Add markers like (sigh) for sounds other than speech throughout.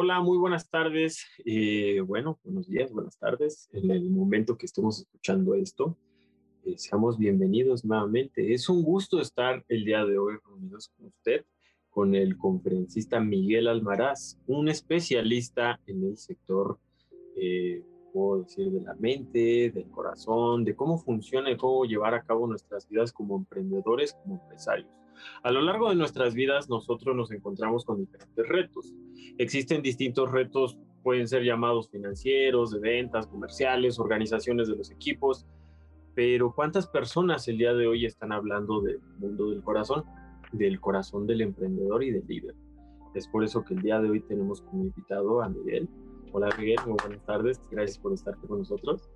Hola, muy buenas tardes. Eh, bueno, buenos días, buenas tardes. En el momento que estemos escuchando esto, eh, seamos bienvenidos nuevamente. Es un gusto estar el día de hoy reunidos con usted, con el conferencista Miguel Almaraz, un especialista en el sector, eh, puedo decir, de la mente, del corazón, de cómo funciona y cómo llevar a cabo nuestras vidas como emprendedores, como empresarios. A lo largo de nuestras vidas nosotros nos encontramos con diferentes retos. Existen distintos retos, pueden ser llamados financieros, de ventas, comerciales, organizaciones de los equipos, pero ¿cuántas personas el día de hoy están hablando del mundo del corazón, del corazón del emprendedor y del líder? Es por eso que el día de hoy tenemos como invitado a Miguel. Hola Miguel, muy buenas tardes, gracias por estar con nosotros.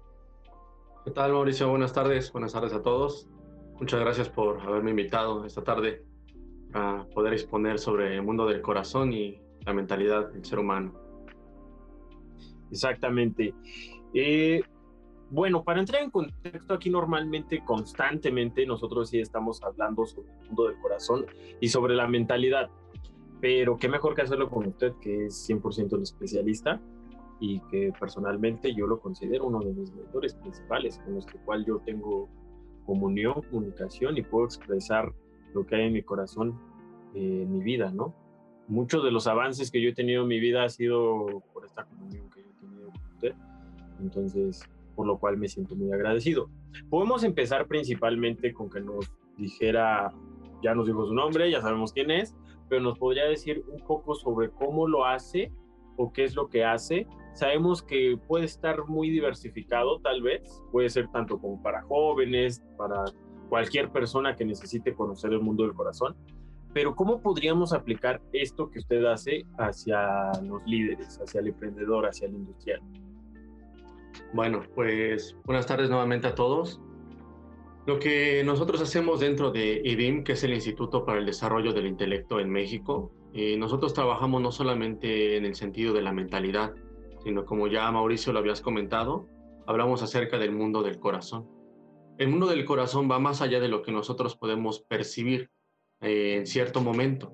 ¿Qué tal Mauricio? Buenas tardes, buenas tardes a todos. Muchas gracias por haberme invitado esta tarde a poder exponer sobre el mundo del corazón y la mentalidad del ser humano. Exactamente. Eh, bueno, para entrar en contexto aquí normalmente, constantemente, nosotros sí estamos hablando sobre el mundo del corazón y sobre la mentalidad, pero qué mejor que hacerlo con usted, que es 100% el especialista y que personalmente yo lo considero uno de mis mentores principales, con los que cual yo tengo comunión, comunicación y puedo expresar lo que hay en mi corazón, eh, en mi vida, ¿no? Muchos de los avances que yo he tenido en mi vida ha sido por esta comunión que yo he tenido con usted, entonces, por lo cual me siento muy agradecido. Podemos empezar principalmente con que nos dijera, ya nos dijo su nombre, ya sabemos quién es, pero nos podría decir un poco sobre cómo lo hace o qué es lo que hace. Sabemos que puede estar muy diversificado tal vez, puede ser tanto como para jóvenes, para cualquier persona que necesite conocer el mundo del corazón, pero ¿cómo podríamos aplicar esto que usted hace hacia los líderes, hacia el emprendedor, hacia el industrial? Bueno, pues buenas tardes nuevamente a todos. Lo que nosotros hacemos dentro de IDIM, que es el Instituto para el Desarrollo del Intelecto en México, eh, nosotros trabajamos no solamente en el sentido de la mentalidad, sino como ya Mauricio lo habías comentado, hablamos acerca del mundo del corazón. El mundo del corazón va más allá de lo que nosotros podemos percibir eh, en cierto momento.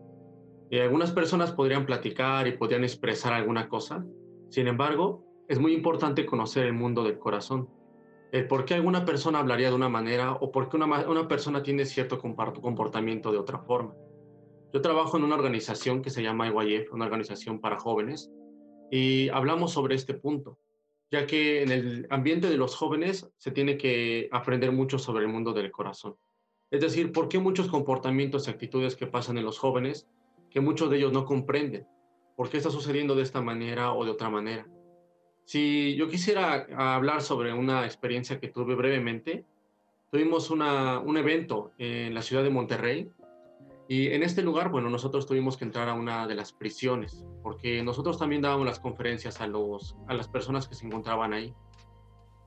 Y algunas personas podrían platicar y podrían expresar alguna cosa, sin embargo, es muy importante conocer el mundo del corazón el por qué alguna persona hablaría de una manera o por qué una, una persona tiene cierto comportamiento de otra forma. Yo trabajo en una organización que se llama IYF, una organización para jóvenes, y hablamos sobre este punto, ya que en el ambiente de los jóvenes se tiene que aprender mucho sobre el mundo del corazón. Es decir, por qué muchos comportamientos y actitudes que pasan en los jóvenes que muchos de ellos no comprenden, por qué está sucediendo de esta manera o de otra manera. Si yo quisiera hablar sobre una experiencia que tuve brevemente, tuvimos un evento en la ciudad de Monterrey y en este lugar, bueno, nosotros tuvimos que entrar a una de las prisiones porque nosotros también dábamos las conferencias a, los, a las personas que se encontraban ahí.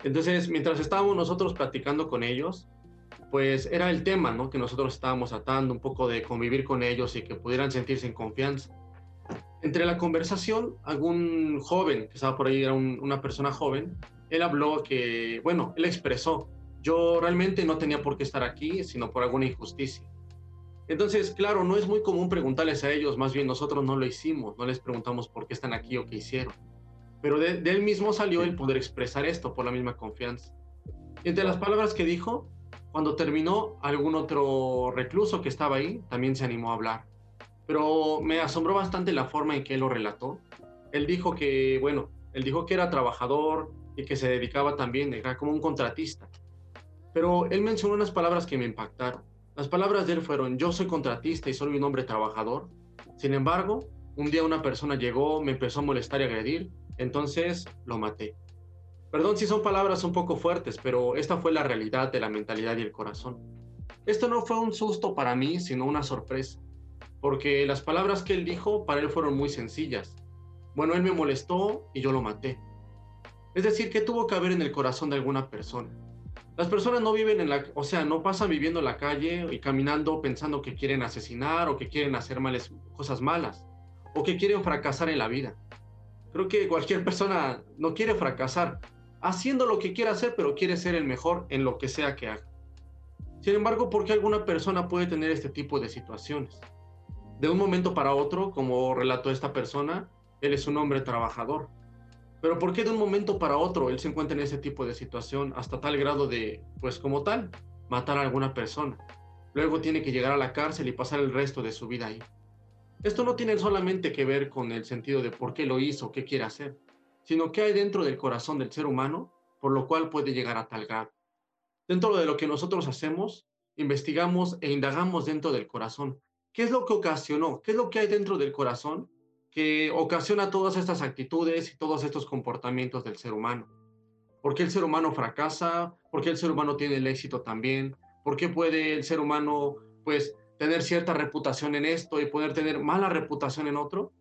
Entonces, mientras estábamos nosotros platicando con ellos, pues era el tema, ¿no? Que nosotros estábamos atando un poco de convivir con ellos y que pudieran sentirse en confianza entre la conversación, algún joven que estaba por ahí, era una persona joven, él habló que, bueno, él expresó, yo realmente no tenía por qué estar aquí, sino por alguna injusticia. Entonces, claro, no es muy común preguntarles a ellos, más bien nosotros no lo hicimos, no les preguntamos por qué están aquí o qué hicieron. Pero de, él mismo salió el poder expresar esto por la misma confianza. Y entre las palabras que dijo, cuando terminó, algún otro recluso que estaba ahí también se animó a hablar pero me asombró bastante la forma en que él lo relató. Él dijo que, bueno, él dijo que era trabajador y que se dedicaba también, era como un contratista. Pero él mencionó unas palabras que me impactaron. Las palabras de él fueron, yo soy contratista y soy un hombre trabajador. Sin embargo, un día una persona llegó, me empezó a molestar y agredir, entonces lo maté. Perdón si son palabras un poco fuertes, pero esta fue la realidad de la mentalidad y el corazón. Esto no fue un susto para mí, sino una sorpresa porque las palabras que él dijo para él fueron muy sencillas. Bueno, él me molestó y yo lo maté. Es decir, que tuvo que haber en el corazón de alguna persona. Las personas no viven en la, o sea, no pasan viviendo en la calle y caminando pensando que quieren asesinar o que quieren hacer males, cosas malas o que quieren fracasar en la vida. Creo que cualquier (laughs) persona no quiere fracasar, haciendo lo que quiera hacer, pero quiere ser el mejor en lo que sea que haga. Sin embargo, ¿por qué alguna persona puede tener este tipo de situaciones? de un momento para otro, como relató esta persona, él es un hombre trabajador. Pero ¿por qué de un momento para otro él se encuentra en ese tipo de situación hasta tal grado de, pues como tal, matar a alguna persona? Luego tiene que llegar a la cárcel y pasar el resto de su vida ahí. Esto no tiene solamente que ver con el sentido de por qué lo hizo, qué quiere hacer, sino qué hay dentro del corazón del ser humano por lo cual puede llegar a tal grado. Dentro de lo que nosotros hacemos, investigamos e indagamos dentro del corazón. ¿Qué es lo que ocasionó? ¿Qué es lo que hay dentro del corazón que ocasiona todas estas actitudes y todos estos comportamientos del ser humano? ¿Por qué el ser humano fracasa? ¿Por qué el ser humano tiene el éxito también? ¿Por qué puede el ser humano, pues, tener cierta reputación en esto y poder tener mala reputación en otro?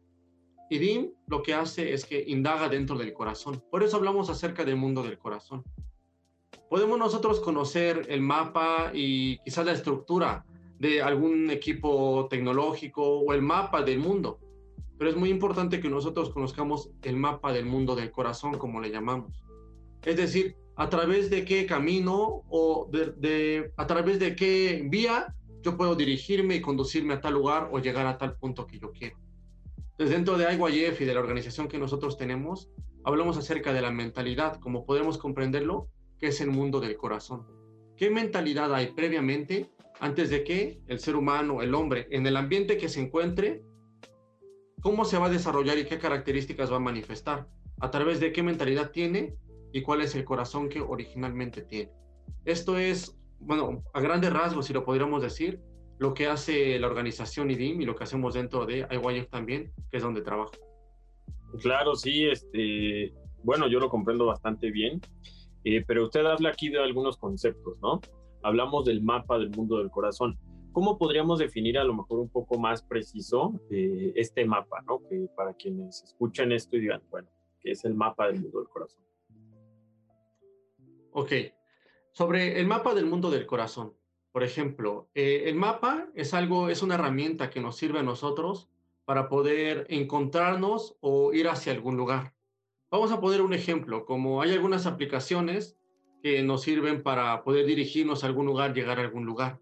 Y DIM lo que hace es que indaga dentro del corazón. Por eso hablamos acerca del mundo del corazón. Podemos nosotros conocer el mapa y quizás la estructura de algún equipo tecnológico o el mapa del mundo, pero es muy importante que nosotros conozcamos el mapa del mundo del corazón, como le llamamos. Es decir, a través de qué camino o de, a través de qué vía yo puedo dirigirme y conducirme a tal lugar o llegar a tal punto que yo quiero. Desde dentro de IYF y de la organización que nosotros tenemos, hablamos acerca de la mentalidad, como podemos comprenderlo, que es el mundo del corazón. ¿Qué mentalidad hay previamente antes de que el ser humano, el hombre, en el ambiente que se encuentre, cómo se va a desarrollar y qué características va a manifestar? ¿A través de qué mentalidad tiene y cuál es el corazón que originalmente tiene? Esto es, bueno, a grandes rasgos, si lo podríamos decir, lo que hace la organización IDIM y lo que hacemos dentro de IYF también, que es donde trabajo. Claro, sí, este, bueno, yo lo comprendo bastante bien, eh, pero usted habla aquí de algunos conceptos, ¿no? Hablamos del mapa del mundo del corazón. ¿Cómo podríamos definir a lo mejor un poco más preciso eh, este mapa, ¿no? Que para quienes escuchan esto y digan, bueno, ¿qué es el mapa del mundo del corazón? Ok, sobre el mapa del mundo del corazón. Por ejemplo, eh, el mapa es algo, es una herramienta que nos sirve a nosotros para poder encontrarnos o ir hacia algún lugar. Vamos a poner un ejemplo, como hay algunas aplicaciones que nos sirven para poder dirigirnos a algún lugar, llegar a algún lugar.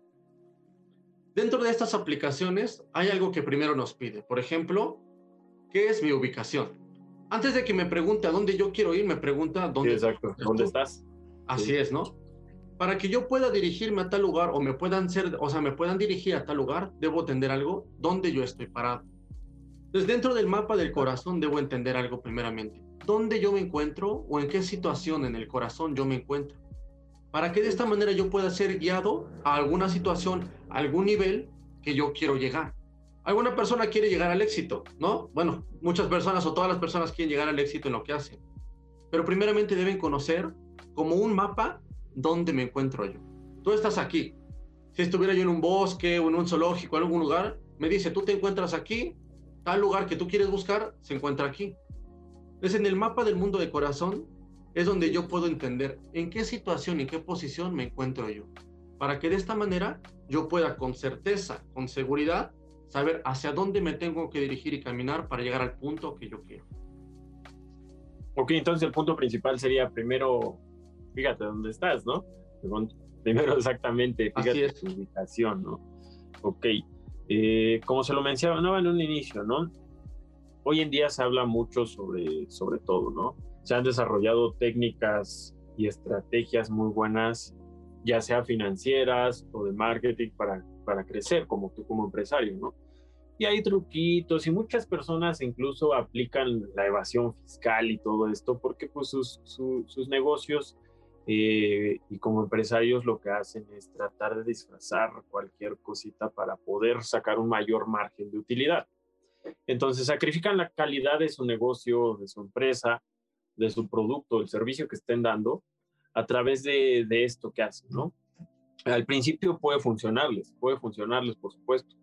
Dentro de estas aplicaciones hay algo que primero nos pide. Por ejemplo, ¿qué es mi ubicación? Antes de que me pregunte a dónde yo quiero ir, me pregunta dónde, exacto. ¿Dónde estás. Así es, ¿no? para que yo pueda dirigirme a tal lugar o me puedan ser, o sea, me puedan dirigir a tal lugar, debo entender algo donde yo estoy parado. Entonces, dentro del mapa del corazón debo entender algo primeramente. ¿Dónde yo me encuentro o en qué situación en el corazón yo me encuentro? Para que de esta manera yo pueda ser guiado a alguna situación, algún nivel que yo quiero llegar. Alguna persona quiere llegar al éxito, ¿no? Bueno, muchas personas o todas las personas quieren llegar al éxito en lo que hacen. Pero primeramente deben conocer como un mapa dónde me encuentro yo. Tú estás aquí. Si estuviera yo en un bosque o en un zoológico, en algún lugar, me dice, tú te encuentras aquí, tal lugar que tú quieres buscar, se encuentra aquí. Es en el mapa del mundo de corazón, es donde yo puedo entender en qué situación, en qué posición me encuentro yo. Para que de esta manera yo pueda con certeza, con seguridad, saber hacia dónde me tengo que dirigir y caminar para llegar al punto que yo quiero. Ok, entonces el punto principal sería primero fíjate dónde estás, ¿no? Primero exactamente, fíjate tu ubicación, ¿no? Ok, eh, como se lo mencionaba en un inicio, ¿no? Hoy en día se habla mucho sobre, sobre todo, ¿no? Se han desarrollado técnicas y estrategias muy buenas, ya sea financieras o de marketing para, para crecer como tú como empresario, ¿no? Y hay truquitos y muchas personas incluso aplican la evasión fiscal y todo esto porque pues sus, sus negocios eh, y como empresarios lo que hacen es tratar de disfrazar cualquier cosita para poder sacar un mayor margen de utilidad. Entonces sacrifican la calidad de su negocio, de su empresa, de su producto, del servicio que estén dando a través de, de esto que hacen, ¿no? Al principio puede funcionarles, puede funcionarles, por supuesto,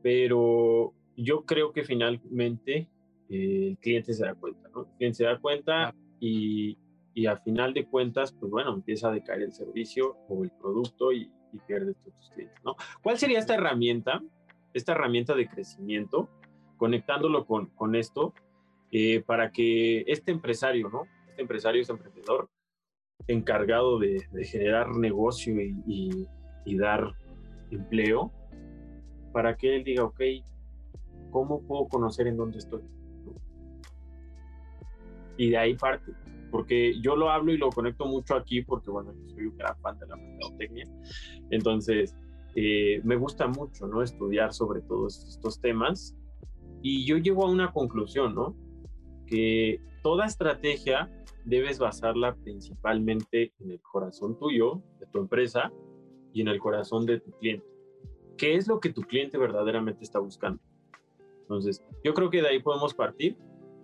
pero yo creo que finalmente eh, el cliente se da cuenta, ¿no? El cliente se da cuenta y, y a final de cuentas, pues bueno, empieza a decaer el servicio o el producto y, y pierdes tus clientes, ¿no? ¿Cuál sería esta herramienta, esta herramienta de crecimiento, conectándolo con, con esto, eh, para que este empresario, ¿no? Este empresario, este emprendedor, encargado de, generar negocio y, y, dar empleo, para que él diga, ok, ¿cómo puedo conocer en dónde estoy? y de ahí parte. Porque yo lo hablo y lo conecto mucho aquí porque, bueno, yo soy un gran fan de la mercadotecnia. Entonces, eh, me gusta mucho, ¿no? Estudiar sobre todos estos temas. Y yo llego a una conclusión, ¿no? Que toda estrategia debes basarla principalmente en el corazón tuyo, de tu empresa, y en el corazón de tu cliente. ¿Qué es lo que tu cliente verdaderamente está buscando? Entonces, yo creo que de ahí podemos partir,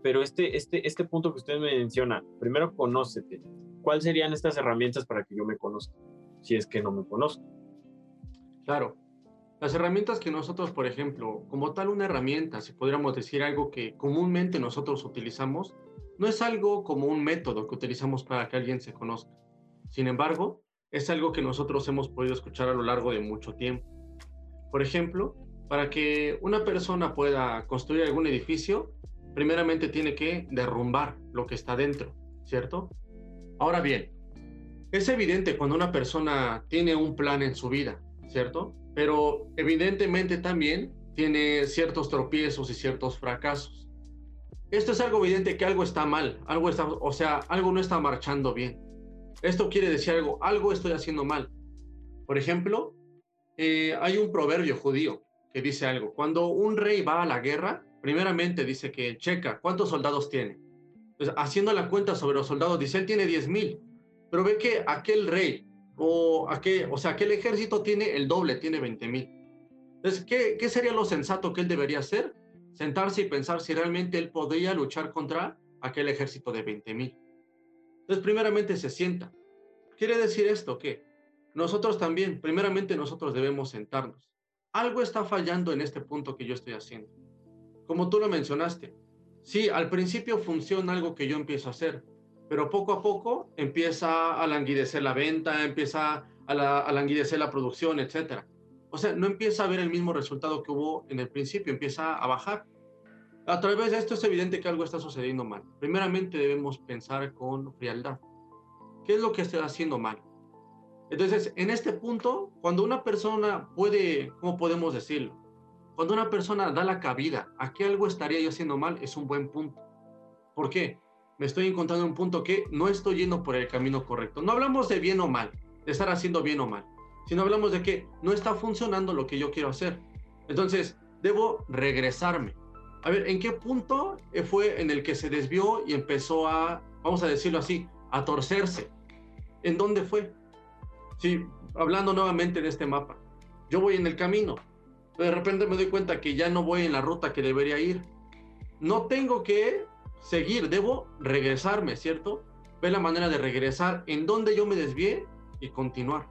pero este, este, este punto que usted me menciona, primero conócete. ¿Cuáles serían estas herramientas para que yo me conozca? Si es que no me conozco. Claro. Las herramientas que nosotros, por ejemplo, como tal una herramienta, si pudiéramos decir algo que comúnmente nosotros utilizamos, no es algo como un método que utilizamos para que alguien se conozca. Sin embargo, es algo que nosotros hemos podido escuchar a lo largo de mucho tiempo. Por ejemplo, para que una persona pueda construir algún edificio, primeramente tiene que derrumbar lo que está dentro, ¿cierto? Ahora bien, es evidente cuando una persona tiene un plan en su vida, ¿cierto? Pero evidentemente también tiene ciertos tropiezos y ciertos fracasos. Esto es algo evidente que algo está mal, algo está, o sea, algo no está marchando bien. Esto quiere decir algo, algo estoy haciendo mal. Por ejemplo, eh, hay un proverbio judío que dice algo. Cuando un rey va a la guerra, primeramente dice que checa cuántos soldados tiene. Haciendo la cuenta sobre los soldados, dice, él tiene 10 mil, pero ve que aquel rey o, aquel, o sea, aquel ejército tiene el doble, tiene 20 mil. Entonces, ¿qué, ¿qué sería lo sensato que él debería hacer? Sentarse y pensar si realmente él podría luchar contra aquel ejército de 20 mil. Entonces, primeramente se sienta. ¿Quiere decir esto que nosotros también, primeramente nosotros debemos sentarnos. Algo está fallando en este punto que yo estoy haciendo. Como tú lo mencionaste, sí, al principio funciona algo que yo empiezo a hacer, pero poco a poco empieza a languidecer la venta, empieza a, la, languidecer la producción, etc. O sea, no empieza a ver el mismo resultado que hubo en el principio, empieza a bajar. A través de esto es evidente que algo está sucediendo mal. Primeramente debemos pensar con frialdad. ¿Qué es lo que estoy haciendo mal? Entonces, en este punto, cuando una persona puede, ¿cómo podemos decirlo? Cuando una persona da la cabida a que algo estaría yo haciendo mal, es un buen punto. ¿Por qué? Me estoy encontrando un punto que no estoy yendo por el camino correcto. No hablamos de bien o mal, de estar haciendo bien o mal, sino hablamos de que no está funcionando lo que yo quiero hacer. Entonces, debo regresarme a ver, ¿en qué punto fue en el que se desvió y empezó a, vamos a decirlo así, a torcerse? ¿En dónde fue? Sí, hablando nuevamente de este mapa. Yo voy en el camino, de repente me doy cuenta que ya no voy en la ruta que debería ir. No tengo que seguir, debo regresarme, ¿cierto? Ver la manera de regresar en donde yo me desvié y continuar.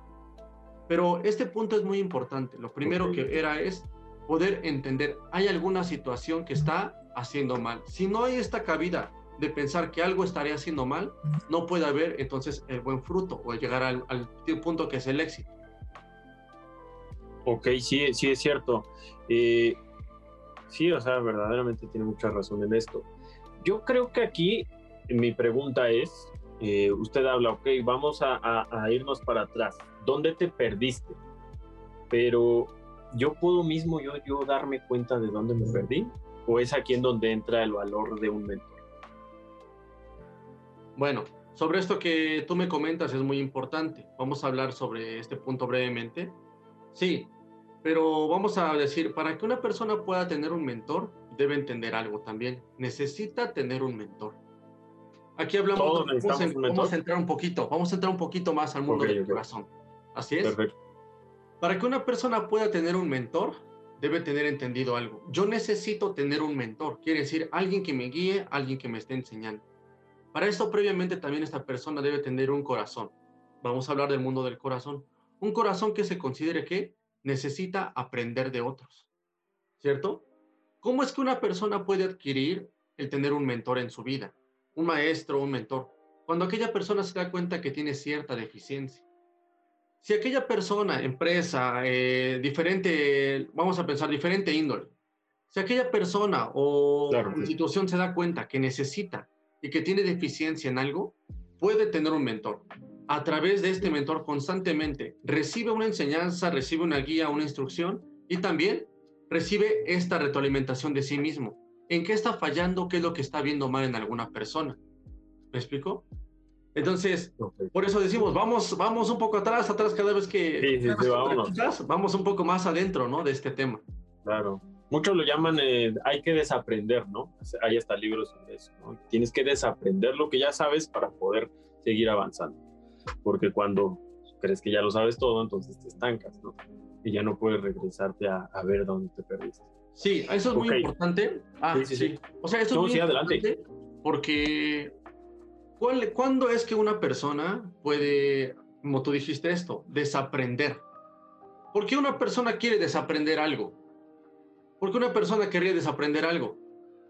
Pero este punto es muy importante. Lo primero que era es poder entender, hay alguna situación que está haciendo mal. Si no hay esta cabida de pensar que algo estaría haciendo mal, no puede haber entonces el buen fruto o llegar al, punto que es el éxito. Ok, sí, sí es cierto. Eh, sí, o sea, verdaderamente tiene mucha razón en esto. Yo creo que aquí mi pregunta es, eh, usted habla, ok, vamos a, a irnos para atrás. ¿Dónde te perdiste? Pero yo puedo mismo yo, yo darme cuenta de dónde me perdí o es aquí en donde entra el valor de un mentor. Bueno, sobre esto que tú me comentas es muy importante. Vamos a hablar sobre este punto brevemente. Sí, pero vamos a decir, para que una persona pueda tener un mentor, debe entender algo también. Necesita tener un mentor. Aquí hablamos, vamos, a entrar un poquito, vamos a entrar un poquito más al mundo del corazón. Así es. Perfecto. Para que una persona pueda tener un mentor, debe tener entendido algo. Yo necesito tener un mentor, quiere decir alguien que me guíe, alguien que me esté enseñando. Para esto, previamente, también esta persona debe tener un corazón. Vamos a hablar del mundo del corazón. Un corazón que se considere que necesita aprender de otros. ¿Cierto? ¿Cómo es que una persona puede adquirir el tener un mentor en su vida? Un maestro, un mentor. Cuando aquella persona se da cuenta que tiene cierta deficiencia si aquella persona, empresa, eh, diferente, vamos a pensar, diferente índole, si aquella persona o institución se da cuenta que necesita y que tiene deficiencia en algo, puede tener un mentor. A través de este mentor constantemente recibe una enseñanza, recibe una guía, una instrucción y también recibe esta retroalimentación de sí mismo. ¿En qué está fallando? ¿Qué es lo que está viendo mal en alguna persona? ¿Me explico? Entonces, por eso decimos, vamos, vamos un poco atrás, atrás cada vez que sí, sí, vamos un poco más adentro, ¿no? De este tema. Claro. Muchos lo llaman, eh, hay que desaprender, ¿no? Hay hasta libros sobre eso, ¿no? Tienes que desaprender lo que ya sabes para poder seguir avanzando. Porque cuando crees que ya lo sabes todo, entonces te estancas, ¿no? Y ya no puedes regresarte a, a ver dónde te perdiste. Sí, eso es muy importante. Ah, sí, sí, sí. O sea, eso es muy sí, adelante. porque ¿cuál, ¿cuándo es que una persona puede, como tú dijiste esto, desaprender? ¿Por qué una persona quiere desaprender algo? ¿Por qué una persona querría desaprender algo?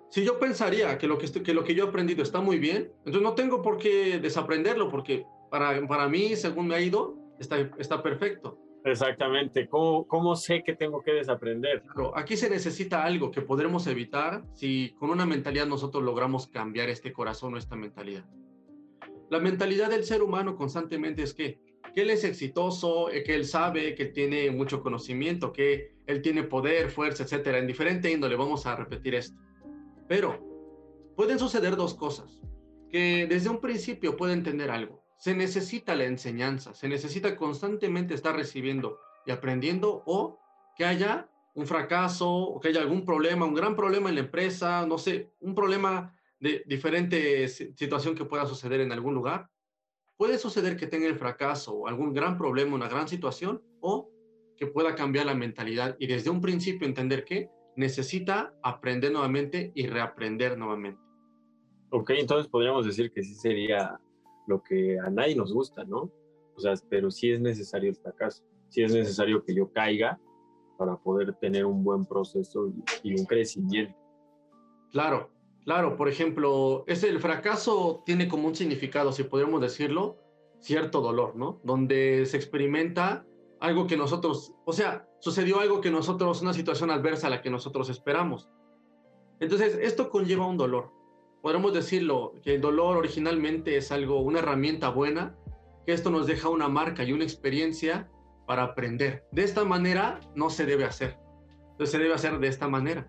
Si yo pensaría que lo que, estoy, que lo que yo he aprendido está muy bien, entonces no tengo por qué desaprenderlo, porque para, para mí, según me ha ido, está, está perfecto. Exactamente. ¿Cómo, ¿Cómo, sé que tengo que desaprender? Claro, aquí se necesita algo que podremos evitar si con una mentalidad nosotros logramos cambiar este corazón o esta mentalidad. La mentalidad del ser humano constantemente es que, que él es exitoso, eh, que él sabe, que tiene mucho conocimiento, que él tiene poder, fuerza, etcétera. En diferente índole vamos a repetir esto. Pero pueden suceder dos cosas. Que desde un principio puede entender algo se necesita la enseñanza, se necesita constantemente estar recibiendo y aprendiendo o que haya un fracaso o que haya algún problema, un gran problema en la empresa, no sé, un problema de diferente situación que pueda suceder en algún lugar. Puede suceder que tenga el fracaso o algún gran problema, una gran situación o que pueda cambiar la mentalidad y desde un principio entender que necesita aprender nuevamente y reaprender nuevamente. Ok, entonces podríamos decir que sí sería lo que a nadie nos gusta, ¿no? O sea, pero sí es necesario el fracaso, sí es necesario que yo caiga para poder tener un buen proceso y, un crecimiento. Claro, claro, por ejemplo, ese, el fracaso tiene como un significado, si podemos decirlo, cierto dolor, ¿no? Donde se experimenta algo que nosotros, o sea, sucedió algo que nosotros, una situación adversa a la que nosotros esperamos. Entonces, esto conlleva un dolor podemos decirlo, que el dolor originalmente es algo, una herramienta buena, que esto nos deja una marca y una experiencia para aprender. De esta manera no se debe hacer. Entonces se debe hacer de esta manera.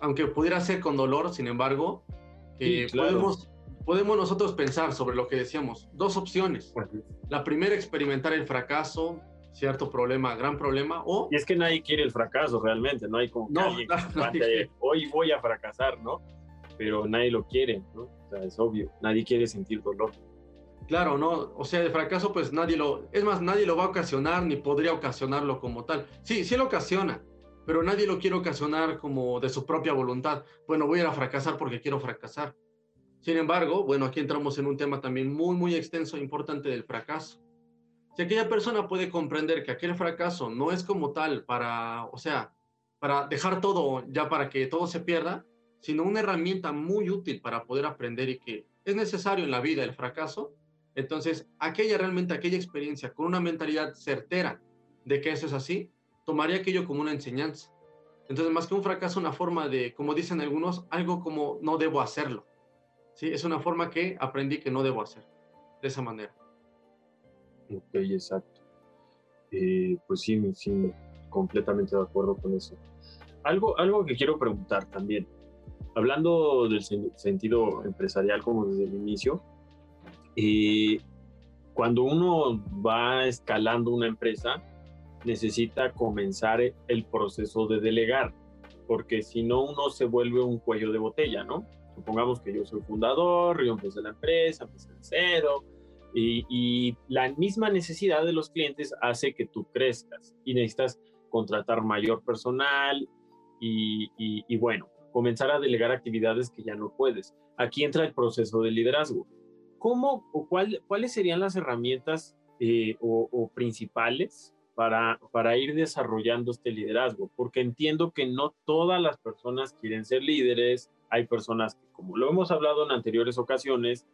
Aunque pudiera ser con dolor, sin embargo, podemos, podemos nosotros pensar sobre lo que decíamos. Dos opciones. La primera, experimentar el fracaso, cierto problema, gran problema, o... Y es que nadie quiere el fracaso realmente, no hay como no, (laughs) hoy voy a fracasar, ¿no? pero nadie lo quiere, ¿no? O sea, es obvio, nadie quiere sentir dolor. Claro, ¿no? O sea, el fracaso, pues nadie lo, es más, nadie lo va a ocasionar ni podría ocasionarlo como tal. Sí, sí lo ocasiona, pero nadie lo quiere ocasionar como de su propia voluntad. Bueno, voy a ir a fracasar porque quiero fracasar. Sin embargo, bueno, aquí entramos en un tema también muy, muy extenso e importante del fracaso. Si aquella persona puede comprender que aquel fracaso no es como tal para, o sea, para dejar todo ya para que todo se pierda, sino una herramienta muy útil para poder aprender y que es necesario en la vida el fracaso, entonces aquella realmente, aquella experiencia con una mentalidad certera de que eso es así, tomaría aquello como una enseñanza. Entonces, más que un fracaso, una forma de, como dicen algunos, algo como no debo hacerlo. ¿Sí? Es una forma que aprendí que no debo hacer, de esa manera. Ok, exacto. Eh, pues sí, sí, completamente de acuerdo con eso. Algo, algo que quiero preguntar también hablando del sentido empresarial como desde el inicio, eh, cuando uno va escalando una empresa, necesita comenzar el proceso de delegar, porque si no uno se vuelve un cuello de botella, ¿no? Supongamos que yo soy fundador, yo empecé la empresa, empecé de cero, y, la misma necesidad de los clientes hace que tú crezcas y necesitas contratar mayor personal y, bueno, comenzar a delegar actividades que ya no puedes. Aquí entra el proceso de liderazgo. ¿Cómo o cuál, cuáles serían las herramientas eh, o, principales para, para ir desarrollando este liderazgo? Porque entiendo que no todas las personas quieren ser líderes. Hay personas que, como lo hemos hablado en anteriores ocasiones,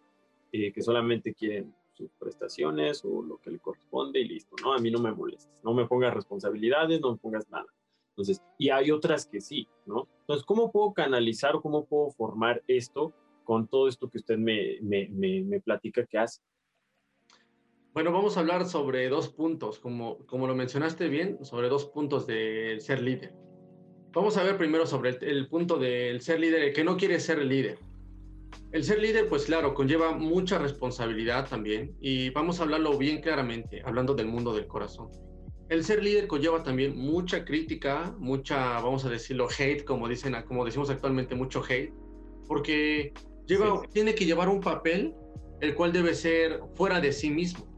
eh, que solamente quieren sus prestaciones o lo que le corresponde y listo, ¿no? A mí no me molestes, no me pongas responsabilidades, no me pongas nada. Entonces, y hay otras que sí, ¿no? Entonces, ¿cómo puedo canalizar cómo puedo formar esto con todo esto que usted me, me, me, platica que hace? Bueno, vamos a hablar sobre dos puntos, como, como lo mencionaste bien, sobre dos puntos de ser líder. Vamos a ver primero sobre el, punto del ser líder, el que no quiere ser líder. el ser líder, pues claro, conlleva mucha responsabilidad también y vamos a hablarlo bien claramente, hablando del mundo del corazón. El ser líder conlleva también mucha crítica, mucha, vamos a decirlo, hate, como dicen, como decimos actualmente, mucho hate, porque lleva, tiene que llevar un papel el cual debe ser fuera de sí mismo.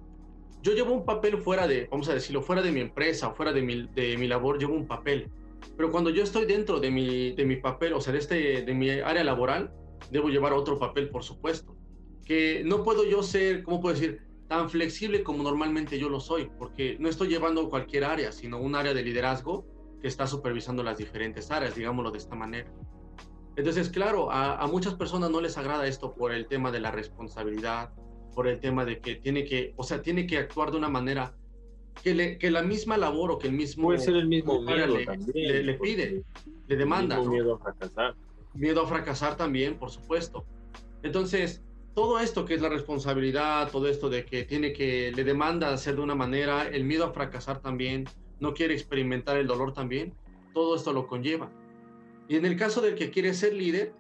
Yo llevo un papel fuera de, vamos a decirlo, fuera de mi empresa, fuera de mi, de mi labor, llevo un papel. Pero cuando yo estoy dentro de mi, de mi papel, o sea, de, este, de mi área laboral, debo llevar otro papel, por supuesto. Que no puedo yo ser, ¿cómo puedo decir? Tan flexible como normalmente yo lo soy, porque no estoy llevando cualquier área, sino un área de liderazgo que está supervisando las diferentes áreas, digámoslo de esta manera. Entonces, claro, a, a, muchas personas no les agrada esto por el tema de la responsabilidad, por el tema de que tiene que, o sea, tiene que actuar de una manera que, le, que la misma labor o que el mismo... Puede ser el mismo miedo le, también, le, pide, le demanda. ¿no? miedo a fracasar miedo a fracasar también, por supuesto. Entonces, todo esto que es la responsabilidad, todo esto de que tiene que, le demanda hacer de una manera, el miedo a fracasar también, no quiere experimentar el dolor también, todo esto lo conlleva. Y en el caso del que quiere ser líder,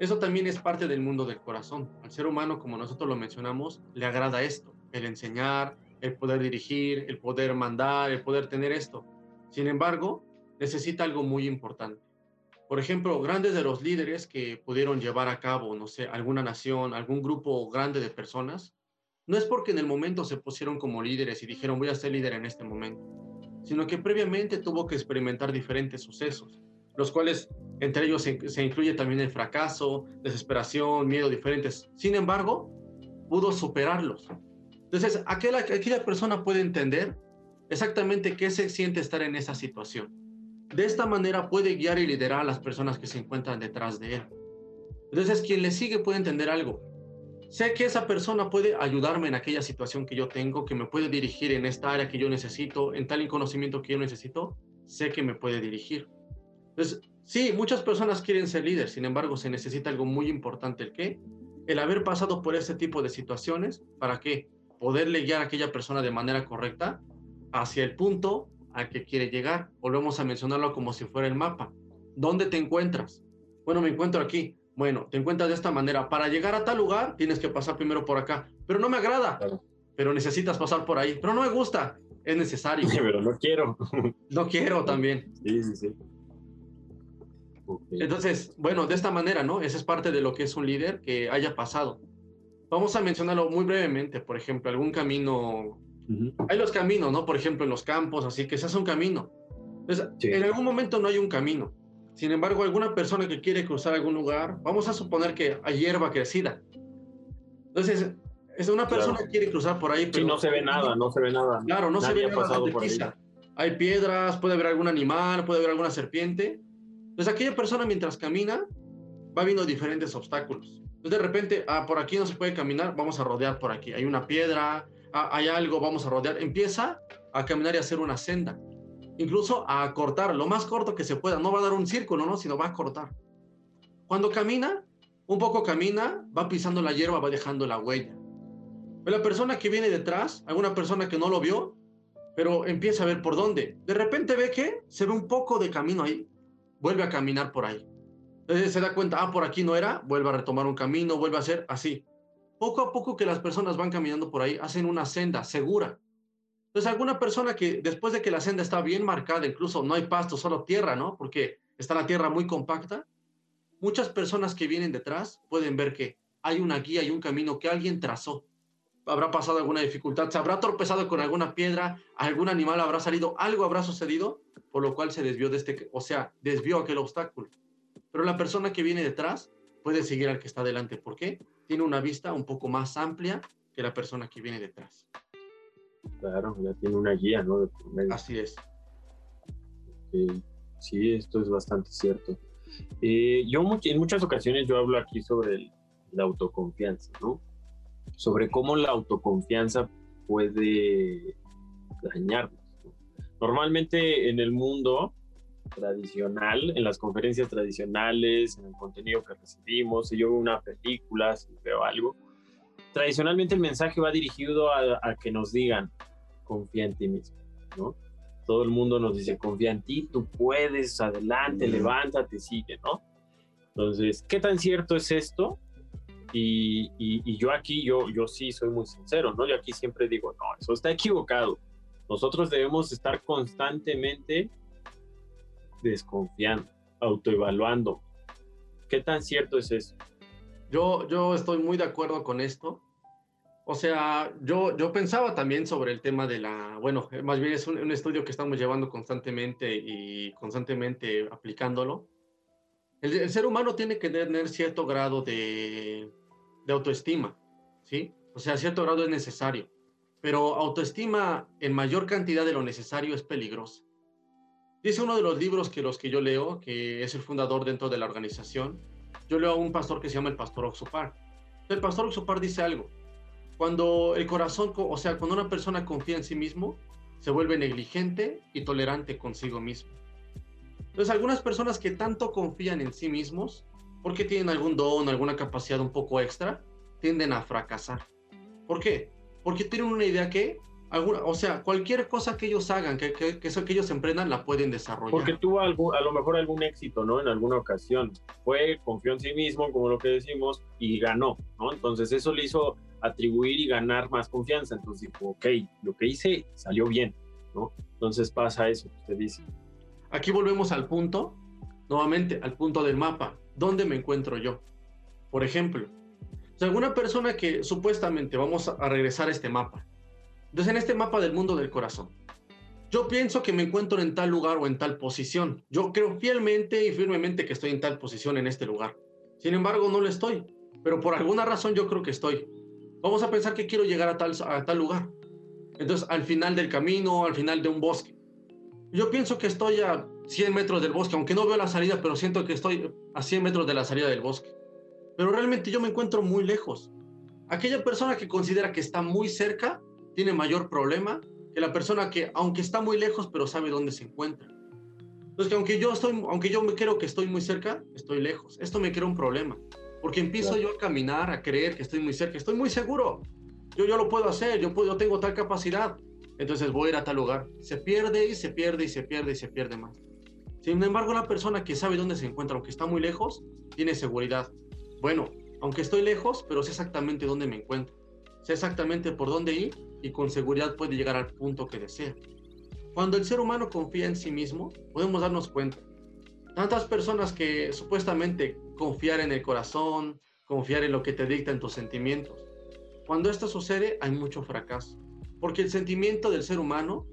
eso también es parte del mundo del corazón. Al ser humano, como nosotros lo mencionamos, le agrada esto, el enseñar, el poder dirigir, el poder mandar, el poder tener esto. Sin embargo, necesita algo muy importante por ejemplo, grandes de los líderes que pudieron llevar a cabo, no sé, alguna nación, algún grupo grande de personas, no es porque en el momento se pusieron como líderes y dijeron voy a ser líder en este momento, sino que previamente tuvo que experimentar diferentes sucesos, los cuales entre ellos se, incluye también el fracaso, desesperación, miedo diferentes. Sin embargo, pudo superarlos. Entonces, aquella, aquella persona puede entender exactamente qué se siente estar en esa situación de esta manera puede guiar y liderar a las personas que se encuentran detrás de él. Entonces, quien le sigue puede entender algo. Sé que esa persona puede ayudarme en aquella situación que yo tengo, que me puede dirigir en esta área que yo necesito, en tal conocimiento que yo necesito, sé que me puede dirigir. Entonces, sí, muchas personas quieren ser líderes, sin embargo, se necesita algo muy importante, el que, el haber pasado por ese tipo de situaciones, ¿para qué? Poderle guiar a aquella persona de manera correcta hacia el punto al que quiere llegar. Volvemos a mencionarlo como si fuera el mapa. ¿Dónde te encuentras? Bueno, me encuentro aquí. Bueno, te encuentras de esta manera. Para llegar a tal lugar tienes que pasar primero por acá. Pero no me agrada. Pero necesitas pasar por ahí. Pero no me gusta. Es necesario. (laughs) pero no quiero. no quiero también. Sí, sí, sí. Entonces, bueno, de esta manera, ¿no? Esa es parte de lo que es un líder que haya pasado. Vamos a mencionarlo muy brevemente. Por ejemplo, algún camino hay los caminos, ¿no? Por ejemplo, en los campos, así que se hace un camino. Entonces, en algún momento no hay un camino. Sin embargo, alguna persona que quiere cruzar algún lugar, vamos a suponer que hay hierba crecida. Entonces, es una persona que quiere cruzar por ahí, pero... Sí, no se ve nada, no se ve nada. Claro, no se ve nada. Hay piedras, puede haber algún animal, puede haber alguna serpiente. Entonces, aquella persona mientras camina, va viendo diferentes obstáculos. Entonces, de repente, ah, por aquí no se puede caminar, vamos a rodear por aquí. Hay una piedra, Ah, hay algo, vamos a rodear, empieza a caminar y a hacer una senda, incluso a cortar lo más corto que se pueda, no va a dar un círculo, ¿no? sino va a cortar. Cuando camina, un poco camina, va pisando la hierba, va dejando la huella. Pero la persona que viene detrás, alguna persona que no lo vio, pero empieza a ver por dónde. De repente ve que se ve un poco de camino ahí, vuelve a caminar por ahí. Se da cuenta, ah, por aquí no era, vuelve a retomar un camino, vuelve a hacer así poco a poco que las personas van caminando por ahí, hacen una senda segura. Entonces, alguna persona que después de que la senda está bien marcada, incluso no hay pasto, solo tierra, ¿no? Porque está la tierra muy compacta, muchas personas que vienen detrás pueden ver que hay una guía y un camino que alguien trazó. Habrá pasado alguna dificultad, se habrá tropezado con alguna piedra, algún animal habrá salido, algo habrá sucedido, por lo cual se desvió de este, o sea, desvió aquel obstáculo. Pero la persona que viene detrás puede seguir al que está delante. ¿Por qué? tiene una vista un poco más amplia que la persona que viene detrás. Claro, ya tiene una guía, ¿no? Así es. Sí, esto es bastante cierto. Eh, yo en muchas ocasiones yo hablo aquí sobre la autoconfianza, ¿no? Sobre cómo la autoconfianza puede dañarnos. Normalmente en el mundo tradicional, en las conferencias tradicionales, en el contenido que recibimos, si yo veo una película, si veo algo, tradicionalmente el mensaje va dirigido a, que nos digan, confía en ti mismo, ¿no? Todo el mundo nos dice, confía en ti, tú puedes, adelante, levántate, sigue, ¿no? Entonces, ¿qué tan cierto es esto? Y, yo aquí, yo, yo sí soy muy sincero, ¿no? Yo aquí siempre digo, no, eso está equivocado. Nosotros debemos estar constantemente desconfiando, autoevaluando. ¿Qué tan cierto es eso? Yo, yo estoy muy de acuerdo con esto. O sea, yo, yo pensaba también sobre el tema de la, bueno, más bien es un, estudio que estamos llevando constantemente y constantemente aplicándolo. El, ser humano tiene que tener cierto grado de, autoestima, ¿sí? O sea, cierto grado es necesario, pero autoestima en mayor cantidad de lo necesario es peligrosa. Dice uno de los libros que los que yo leo, que es el fundador dentro de la organización, yo leo a un pastor que se llama el pastor Oxupar. El pastor Oxupar dice algo. Cuando el corazón, o sea, cuando una persona confía en sí mismo, se vuelve negligente y tolerante consigo mismo. Entonces, algunas personas que tanto confían en sí mismos, porque tienen algún don, alguna capacidad un poco extra, tienden a fracasar. ¿Por qué? Porque tienen una idea que alguna, o sea, cualquier cosa que ellos hagan, que, que, que, eso, que ellos emprendan, la pueden desarrollar. Porque tuvo algo, a lo mejor algún éxito, ¿no? En alguna ocasión. Fue, confió en sí mismo, como lo que decimos, y ganó, ¿no? Entonces eso le hizo atribuir y ganar más confianza. Entonces dijo, ok, lo que hice salió bien, ¿no? Entonces pasa eso usted dice. Aquí volvemos al punto, nuevamente, al punto del mapa. ¿Dónde me encuentro yo? Por ejemplo, si alguna persona que supuestamente, vamos a regresar a este mapa, entonces, en este mapa del mundo del corazón, yo pienso que me encuentro en tal lugar o en tal posición. Yo creo fielmente y firmemente que estoy en tal posición en este lugar. Sin embargo, no lo estoy, pero por alguna razón yo creo que estoy. Vamos a pensar que quiero llegar a tal, a tal lugar. Entonces, al final del camino, al final de un bosque. Yo pienso que estoy a 100 metros del bosque, aunque no veo la salida, pero siento que estoy a 100 metros de la salida del bosque. Pero realmente yo me encuentro muy lejos. Aquella persona que considera que está muy cerca, tiene mayor problema que la persona que, aunque está muy lejos, pero sabe dónde se encuentra. Entonces, que aunque yo, estoy, aunque yo me creo que estoy muy cerca, estoy lejos. Esto me crea un problema, porque empiezo yo a caminar, a creer que estoy muy cerca, estoy muy seguro. Yo, yo lo puedo hacer, yo, puedo, yo tengo tal capacidad. Entonces voy a ir a tal lugar. Se pierde y se pierde y se pierde y se pierde más. Sin embargo, la persona que sabe dónde se encuentra, aunque está muy lejos, tiene seguridad. Bueno, aunque estoy lejos, pero sé exactamente dónde me encuentro. Sé exactamente por dónde ir y con seguridad puede llegar al punto que desea. Cuando el ser humano confía en sí mismo, podemos darnos cuenta. Tantas personas que supuestamente confiar en el corazón, confiar en lo que te dictan tus sentimientos. Cuando esto sucede, hay mucho fracaso. Porque el sentimiento del ser humano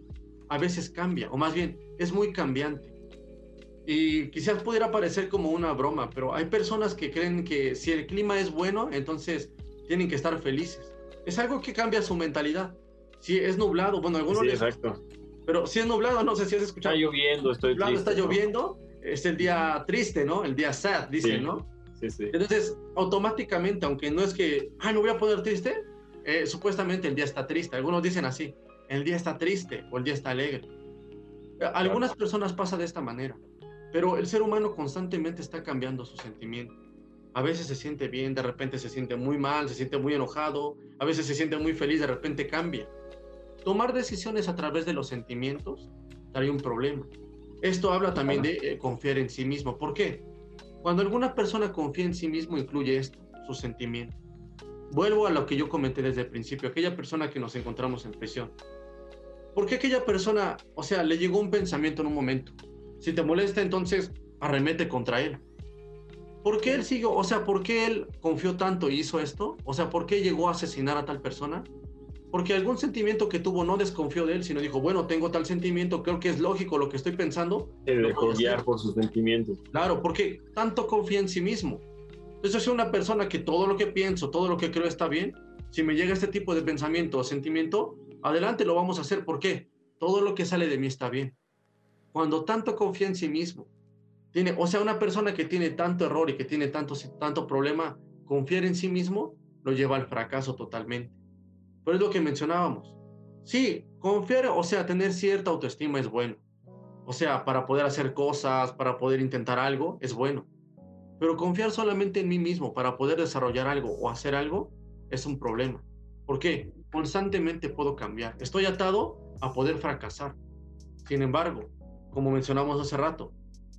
a veces cambia, o más bien, es muy cambiante. Y quizás pudiera parecer como una broma, pero hay personas que creen que si el clima es bueno, entonces tienen que estar felices es algo que cambia su mentalidad. Si es nublado, bueno, algunos sí, exacto. Pero si es nublado, no sé si has escuchado. Está lloviendo, estoy nublado, Está lloviendo, es el día triste, ¿no? El día sad, dicen, ¿no? Sí, sí. Entonces, automáticamente, aunque no es que, ay, me voy a poner triste, eh, supuestamente el día está triste. Algunos dicen así, el día está triste o el día está alegre. Algunas personas pasa de esta manera, pero el ser humano constantemente está cambiando su sentimiento. A veces se siente bien, de repente se siente muy mal, se siente muy enojado, a veces se siente muy feliz, de repente cambia. Tomar decisiones a través de los sentimientos trae un problema. Esto habla también de eh, confiar en sí mismo. ¿Por qué? Cuando alguna persona confía en sí mismo incluye esto, sus sentimientos. Vuelvo a lo que yo comenté desde el principio, aquella persona que nos encontramos en prisión. ¿Por qué aquella persona, o sea, le llegó un pensamiento en un momento? Si te molesta, entonces arremete contra él. ¿Por qué él siguió? O sea, ¿por qué él confió tanto y hizo esto? O sea, ¿por qué llegó a asesinar a tal persona? Porque algún sentimiento que tuvo no desconfió de él, sino dijo, bueno, tengo tal sentimiento, creo que es lógico lo que estoy pensando. Se dejó guiar por sus sentimientos. Claro, porque tanto confía en sí mismo. Entonces, soy una persona que todo lo que pienso, todo lo que creo está bien. Si me llega este tipo de pensamiento o sentimiento, adelante lo vamos a hacer. ¿Por qué? Todo lo que sale de mí está bien. Cuando tanto confía en sí mismo, o sea, una persona que tiene tanto error y que tiene tanto, tanto problema, confiar en sí mismo lo lleva al fracaso totalmente. Pero es lo que mencionábamos. Sí, confiar, o sea, tener cierta autoestima es bueno. O sea, para poder hacer cosas, para poder intentar algo, es bueno. Pero confiar solamente en mí mismo para poder desarrollar algo o hacer algo es un problema. ¿Por qué? Constantemente puedo cambiar. Estoy atado a poder fracasar. Sin embargo, como mencionamos hace rato,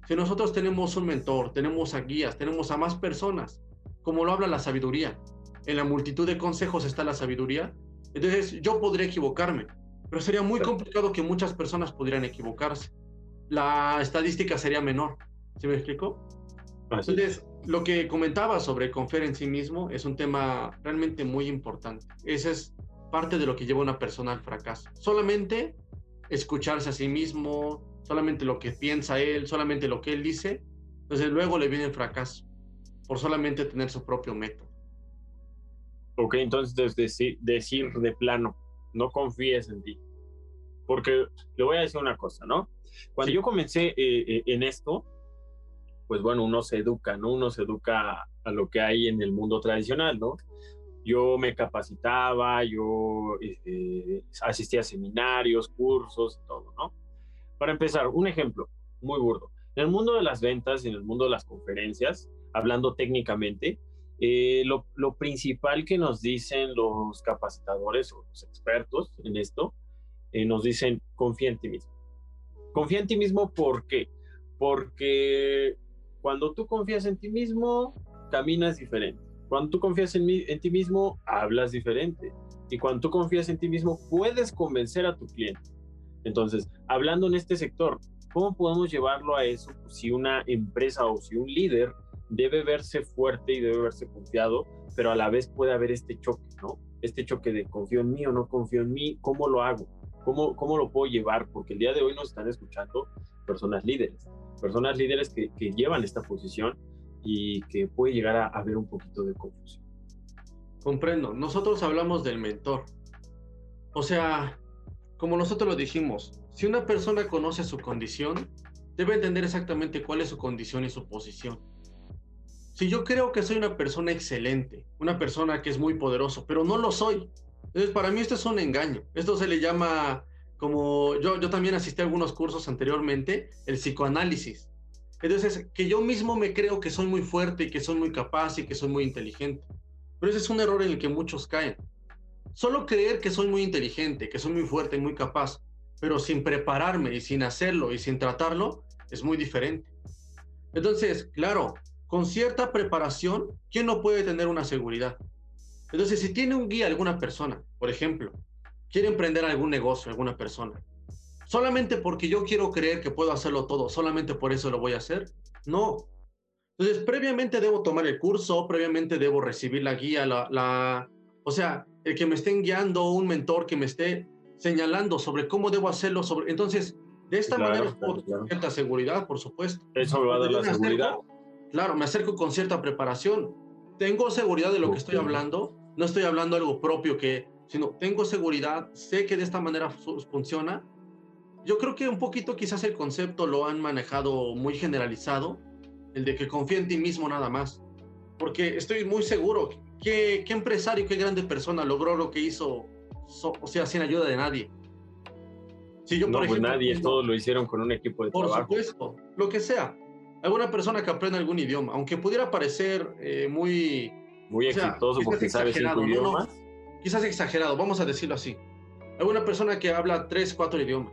si nosotros tenemos un mentor, tenemos a guías, tenemos a más personas como lo habla la sabiduría. En la multitud de consejos está la sabiduría. Entonces, yo podría equivocarme, pero sería muy complicado que muchas personas pudieran equivocarse. La estadística sería menor. ¿Sí me explico? Entonces, lo que comentaba sobre confiar en sí mismo es un tema realmente muy importante. Esa es parte de lo que lleva a una persona al fracaso. Solamente escucharse a sí mismo, solamente lo que piensa él, solamente lo que él dice, entonces luego le viene el fracaso por solamente tener su propio método. Ok, entonces decir, decir de plano, no confíes en ti. Porque le voy a decir una cosa, ¿no? Cuando yo comencé eh, eh, en esto, pues bueno, uno se educa, ¿no? Uno se educa a lo que hay en el mundo tradicional, ¿no? Yo me capacitaba, yo este, asistía a seminarios, cursos, todo, ¿no? Para empezar, un ejemplo muy burdo. En el mundo de las ventas, en el mundo de las conferencias, hablando técnicamente, eh, lo, lo, principal que nos dicen los capacitadores o los expertos en esto, eh, nos dicen, confía en ti mismo. Confía en ti mismo, ¿por qué? Porque cuando tú confías en ti mismo, caminas diferente. Cuando tú confías en, en ti mismo, hablas diferente. Y cuando tú confías en ti mismo, puedes convencer a tu cliente. Entonces, hablando en este sector, ¿cómo podemos llevarlo a eso si una empresa o si un líder debe verse fuerte y debe verse confiado, pero a la vez puede haber este choque, ¿no? Este choque de confío en mí o no confío en mí, ¿cómo lo hago? ¿Cómo, cómo lo puedo llevar? Porque el día de hoy nos están escuchando personas líderes, personas líderes que, que llevan esta posición y que puede llegar a haber un poquito de confusión. Comprendo. Nosotros hablamos del mentor. O sea, como nosotros lo dijimos, si una persona conoce su condición, debe entender exactamente cuál es su condición y su posición. Si yo creo que soy una persona excelente, una persona que es muy poderoso, pero no lo soy, entonces para mí esto es un engaño. Esto se le llama, como yo, yo también asistí a algunos cursos anteriormente, el psicoanálisis. Entonces, que yo mismo me creo que soy muy fuerte y que soy muy capaz y que soy muy inteligente. Pero ese es un error en el que muchos caen. Solo creer que soy muy inteligente, que soy muy fuerte y muy capaz, pero sin prepararme y sin hacerlo y sin tratarlo, es muy diferente. Entonces, claro, con cierta preparación, ¿quién no puede tener una seguridad? Entonces, si tiene un guía alguna persona, por ejemplo, quiere emprender algún negocio alguna persona, solamente porque yo quiero creer que puedo hacerlo todo, solamente por eso lo voy a hacer, no. Entonces, previamente debo tomar el curso, previamente debo recibir la guía, la, o sea, el que me estén guiando, un mentor que me esté señalando sobre cómo debo hacerlo. Sobre... Entonces, de esta manera puedo cierta seguridad, por supuesto. Eso me va a dar la seguridad. claro, me acerco con cierta preparación. Tengo seguridad de lo que estoy hablando. No estoy hablando algo propio que, sino tengo seguridad, sé que de esta manera funciona. Yo creo que un poquito quizás el concepto lo han manejado muy generalizado, el de que confía en ti mismo nada más. Porque estoy muy seguro ¿Qué, qué empresario, qué grande persona logró lo que hizo, o sea, sin ayuda de nadie? Si yo, no, por pues nadie, todos lo hicieron con un equipo de trabajo. Por supuesto, lo que sea. Alguna persona que aprenda algún idioma, aunque pudiera parecer eh, muy... Muy exitoso porque sabe cinco idiomas. quizás exagerado, vamos a decirlo así. Alguna persona que habla tres, cuatro idiomas.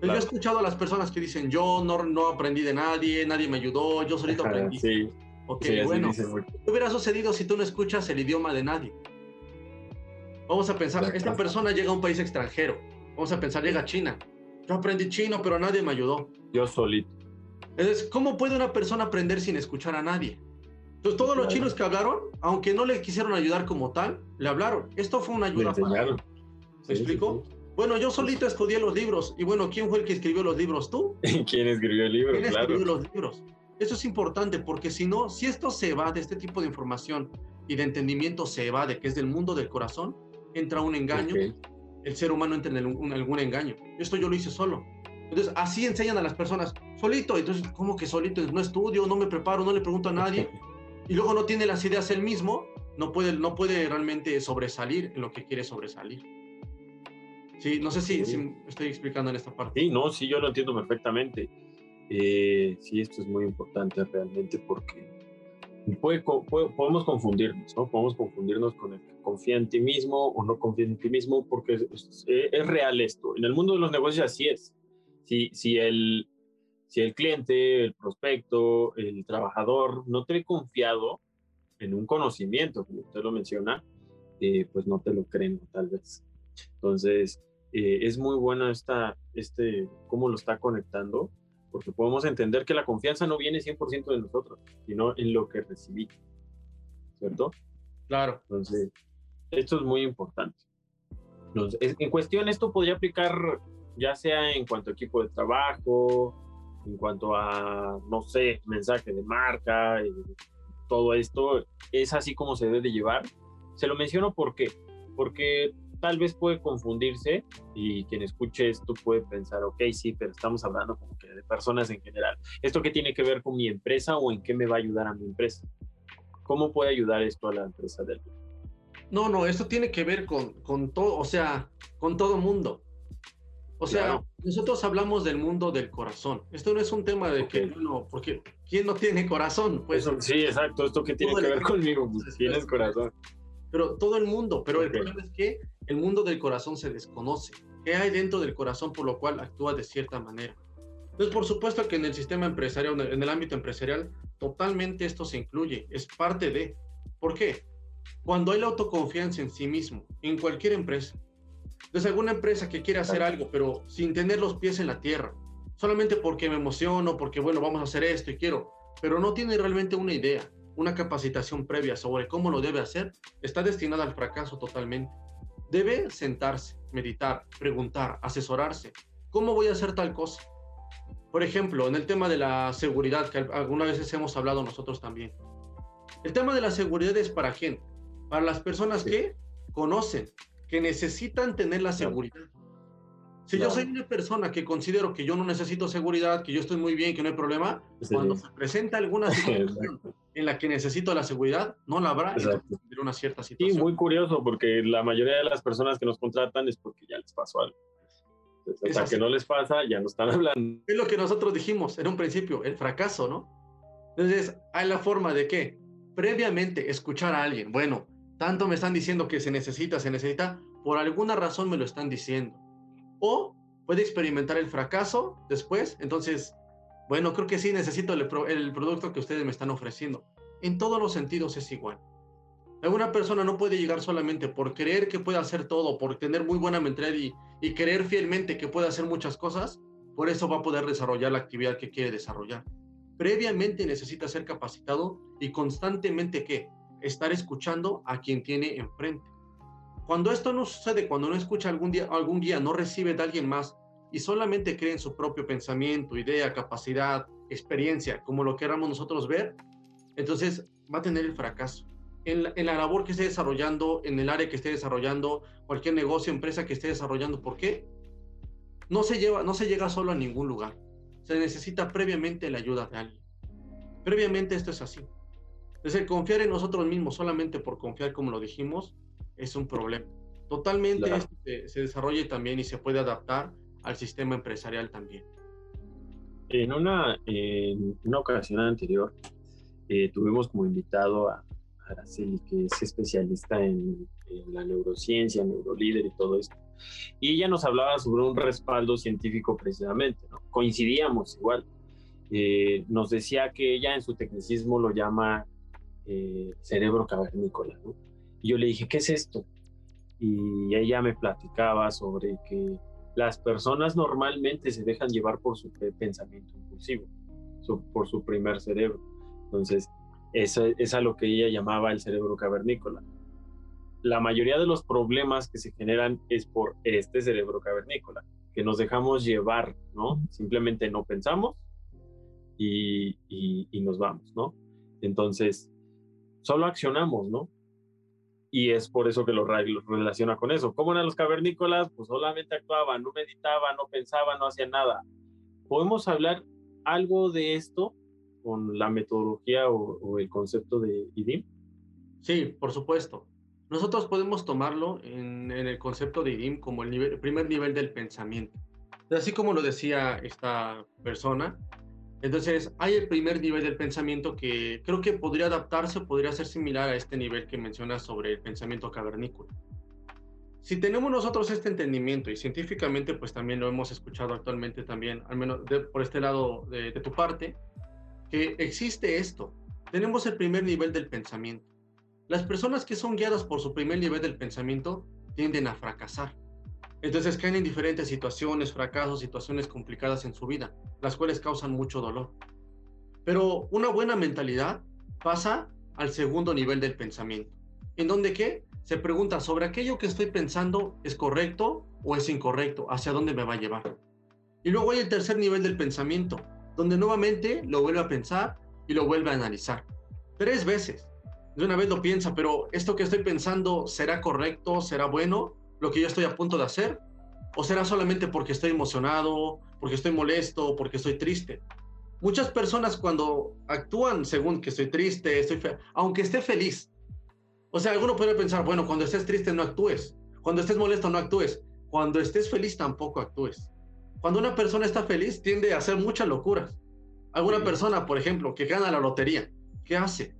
Yo he escuchado a las personas que dicen, yo no, no aprendí de nadie, nadie me ayudó, yo solito (laughs) aprendí. Sí. Ok, bueno, ¿qué hubiera sucedido si tú no escuchas el idioma de nadie? Vamos a pensar, esta persona llega a un país extranjero. Vamos a pensar, llega a China. Yo aprendí chino, pero nadie me ayudó. Yo solito. Entonces, ¿cómo puede una persona aprender sin escuchar a nadie? Entonces, todos los chinos que hablaron, aunque no le quisieron ayudar como tal, le hablaron. Esto fue una ayuda para. ¿Me explico? Bueno, yo solito estudié los libros. Y bueno, ¿quién fue el que escribió los libros? ¿Tú? (laughs) ¿Quién escribió el libro? ¿Quién escribió los libros? Eso es importante porque si no, si esto se va de este tipo de información y de entendimiento se va de que es del mundo del corazón, entra un engaño, el ser humano entra en algún engaño. Esto yo lo hice solo. Entonces, así enseñan a las personas, solito. Entonces, ¿cómo que solito? No estudio, no me preparo, no le pregunto a nadie. (laughs) Y luego no tiene las ideas él mismo, no puede, no puede realmente sobresalir en lo que quiere sobresalir. Sí, no sé si, si estoy explicando en esta parte. Sí, no, sí, yo lo entiendo perfectamente. Eh, sí, esto es muy importante realmente porque podemos confundirnos, ¿no? Podemos confundirnos con el que confía en ti mismo o no confía en ti mismo porque es, es, real esto. En el mundo de los negocios así es. Si, si, el, si el cliente, el prospecto, el trabajador no te ve confiado, en un conocimiento, como usted lo menciona, eh, pues no te lo creen tal vez. Entonces, eh, es muy bueno esta, este, cómo lo está conectando, porque podemos entender que la confianza no viene 100% de nosotros, sino en lo que recibí, ¿cierto? Claro. Entonces, esto es muy importante. Entonces, en cuestión, esto podría aplicar ya sea en cuanto a equipo de trabajo, en cuanto a, no sé, mensaje de marca, y todo esto, es así como se debe llevar. Se lo menciono porque, porque tal vez puede confundirse y quien escuche esto puede pensar, ok, sí, pero estamos hablando como que de personas en general. ¿Esto qué tiene que ver con mi empresa o en qué me va a ayudar a mi empresa? ¿Cómo puede ayudar esto a la empresa del No, no, esto tiene que ver con, con todo, o sea, con todo mundo. O sea, nosotros hablamos del mundo del corazón. Esto no es un tema de que, no, porque ¿quién no tiene corazón? Pues, sí, exacto. ¿Esto qué tiene que ver conmigo? Tienes corazón. Pero todo el mundo, pero el problema es que el mundo del corazón se desconoce. ¿Qué hay dentro del corazón por lo cual actúa de cierta manera? Entonces, por supuesto que en el sistema empresarial, en el ámbito empresarial, totalmente esto se incluye, es parte de. ¿Por qué? Cuando hay la autoconfianza en sí mismo, en cualquier empresa, entonces, alguna empresa que quiere hacer algo, pero sin tener los pies en la tierra, solamente porque me emociono, porque, bueno, vamos a hacer esto y quiero, pero no tiene realmente una idea, una capacitación previa sobre cómo lo debe hacer, está destinada al fracaso totalmente. Debe sentarse, meditar, preguntar, asesorarse. ¿Cómo voy a hacer tal cosa? Por ejemplo, en el tema de la seguridad, que algunas veces hemos hablado nosotros también. El tema de la seguridad es para quién? Para las personas que conocen, que necesitan tener la seguridad. Si yo soy una persona que considero que yo no necesito seguridad, que yo estoy muy bien, que no hay problema, cuando se presenta alguna (laughs) situación en la que necesito la seguridad, no la habrá en una cierta situación. Sí, muy curioso, porque la mayoría de las personas que nos contratan es porque ya les pasó algo. Hasta que no les pasa, ya no están (laughs) hablando. Es lo que nosotros dijimos en un principio, el fracaso, ¿no? Entonces, hay la forma de que previamente escuchar a alguien, bueno, tanto me están diciendo que se necesita, se necesita, por alguna razón me lo están diciendo. O puede experimentar el fracaso después, entonces, bueno, creo que sí necesito el, producto que ustedes me están ofreciendo. En todos los sentidos es igual. Alguna persona no puede llegar solamente por creer que puede hacer todo, por tener muy buena mentalidad y, y creer fielmente que puede hacer muchas cosas, por eso va a poder desarrollar la actividad que quiere desarrollar. Previamente necesita ser capacitado y constantemente ¿qué? estar escuchando a quien tiene enfrente. Cuando esto no sucede, cuando no escucha algún, día, algún guía, no recibe de alguien más y solamente cree en su propio pensamiento, idea, capacidad, experiencia, como lo queramos nosotros ver, entonces va a tener el fracaso. En la, en la, labor que esté desarrollando, en el área que esté desarrollando, cualquier negocio, empresa que esté desarrollando. ¿Por qué? No se, lleva, no se llega solo a ningún lugar. Se necesita previamente la ayuda de alguien. Previamente esto es así. Entonces, el confiar en nosotros mismos solamente por confiar, como lo dijimos, es un problema. Totalmente se, desarrolla también y se puede adaptar al sistema empresarial también. En una, en una ocasión anterior, eh, tuvimos como invitado a Araceli, que es especialista en, la neurociencia, neurolíder y todo esto. Y ella nos hablaba sobre un respaldo científico precisamente, ¿no? Coincidíamos igual. Eh, nos decía que ella en su tecnicismo lo llama eh, cerebro cavernícola. ¿no? Y yo le dije, ¿qué es esto? Y ella me platicaba sobre que las personas normalmente se dejan llevar por su pensamiento impulsivo, por su primer cerebro. Entonces, eso es a lo que ella llamaba el cerebro cavernícola. La mayoría de los problemas que se generan es por este cerebro cavernícola, que nos dejamos llevar, ¿no? Simplemente no pensamos y, y nos vamos, ¿no? Entonces, solo accionamos, ¿no? Y es por eso que lo, relaciona con eso. ¿Cómo eran los cavernícolas? Pues solamente actuaban, no meditaban, no pensaban, no hacían nada. ¿Podemos hablar algo de esto con la metodología o, el concepto de IDIM? Sí, por supuesto. Nosotros podemos tomarlo en, el concepto de IDIM como el primer nivel del pensamiento. Así como lo decía esta persona, entonces, hay el primer nivel del pensamiento que creo que podría adaptarse, podría ser similar a este nivel que mencionas sobre el pensamiento cavernícola. Si tenemos nosotros este entendimiento y científicamente pues también lo hemos escuchado actualmente también, al menos por este lado de, tu parte, que existe esto, tenemos el primer nivel del pensamiento. Las personas que son guiadas por su primer nivel del pensamiento tienden a fracasar. Entonces caen en diferentes situaciones, fracasos, situaciones complicadas en su vida, las cuales causan mucho dolor. Pero una buena mentalidad pasa al segundo nivel del pensamiento, en donde qué? Se pregunta sobre aquello que estoy pensando es correcto o es incorrecto, hacia dónde me va a llevar. Y luego hay el tercer nivel del pensamiento, donde nuevamente lo vuelve a pensar y lo vuelve a analizar. Tres veces. De una vez lo piensa, pero esto que estoy pensando será correcto, será bueno, lo que yo estoy a punto de hacer, o será solamente porque estoy emocionado, porque estoy molesto, porque estoy triste. Muchas personas cuando actúan según que estoy triste, estoy aunque esté feliz. O sea, alguno puede pensar, bueno, cuando estés triste no actúes, cuando estés molesto no actúes, cuando estés feliz tampoco actúes. Cuando una persona está feliz tiende a hacer muchas locuras. Alguna persona, por ejemplo, que gana la lotería, ¿qué hace?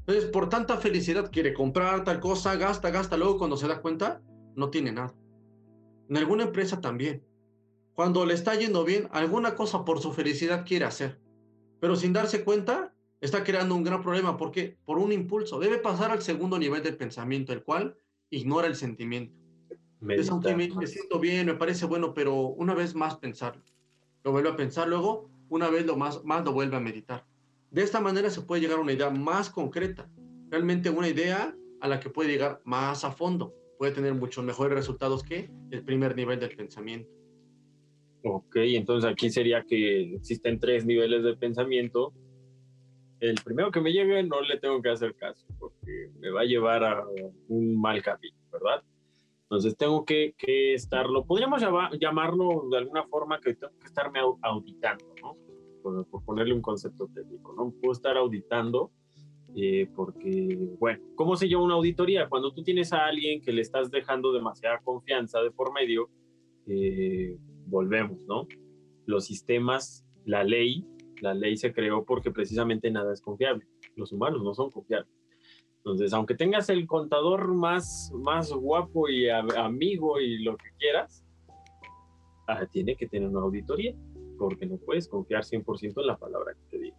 Entonces, por tanta felicidad quiere comprar tal cosa, gasta, gasta, luego cuando se da cuenta, no tiene nada. En alguna empresa también. Cuando le está yendo bien, alguna cosa por su felicidad quiere hacer, pero sin darse cuenta, está creando un gran problema porque por un impulso debe pasar al segundo nivel del pensamiento, el cual ignora el sentimiento. Es me, siento bien, me parece bueno, pero una vez más pensarlo. Lo vuelve a pensar luego una vez lo más, más lo vuelve a meditar. De esta manera se puede llegar a una idea más concreta, realmente una idea a la que puede llegar más a fondo, puede tener muchos mejores resultados que el primer nivel del pensamiento. Ok, entonces aquí sería que existen tres niveles de pensamiento. El primero que me llegue no le tengo que hacer caso porque me va a llevar a un mal camino, ¿verdad? Entonces tengo que, que estarlo, podríamos llamarlo de alguna forma que tengo que estarme auditando, ¿no? Por, ponerle un concepto técnico, ¿no? Puedo estar auditando eh, porque, bueno, ¿cómo se llama una auditoría? Cuando tú tienes a alguien que le estás dejando demasiada confianza de por medio, eh, volvemos, ¿no? Los sistemas, la ley, la ley se creó porque precisamente nada es confiable. Los humanos no son confiables. Entonces, aunque tengas el contador más, más guapo y amigo y lo que quieras, ah, tiene que tener una auditoría, porque no puedes confiar 100% en la palabra que te diga.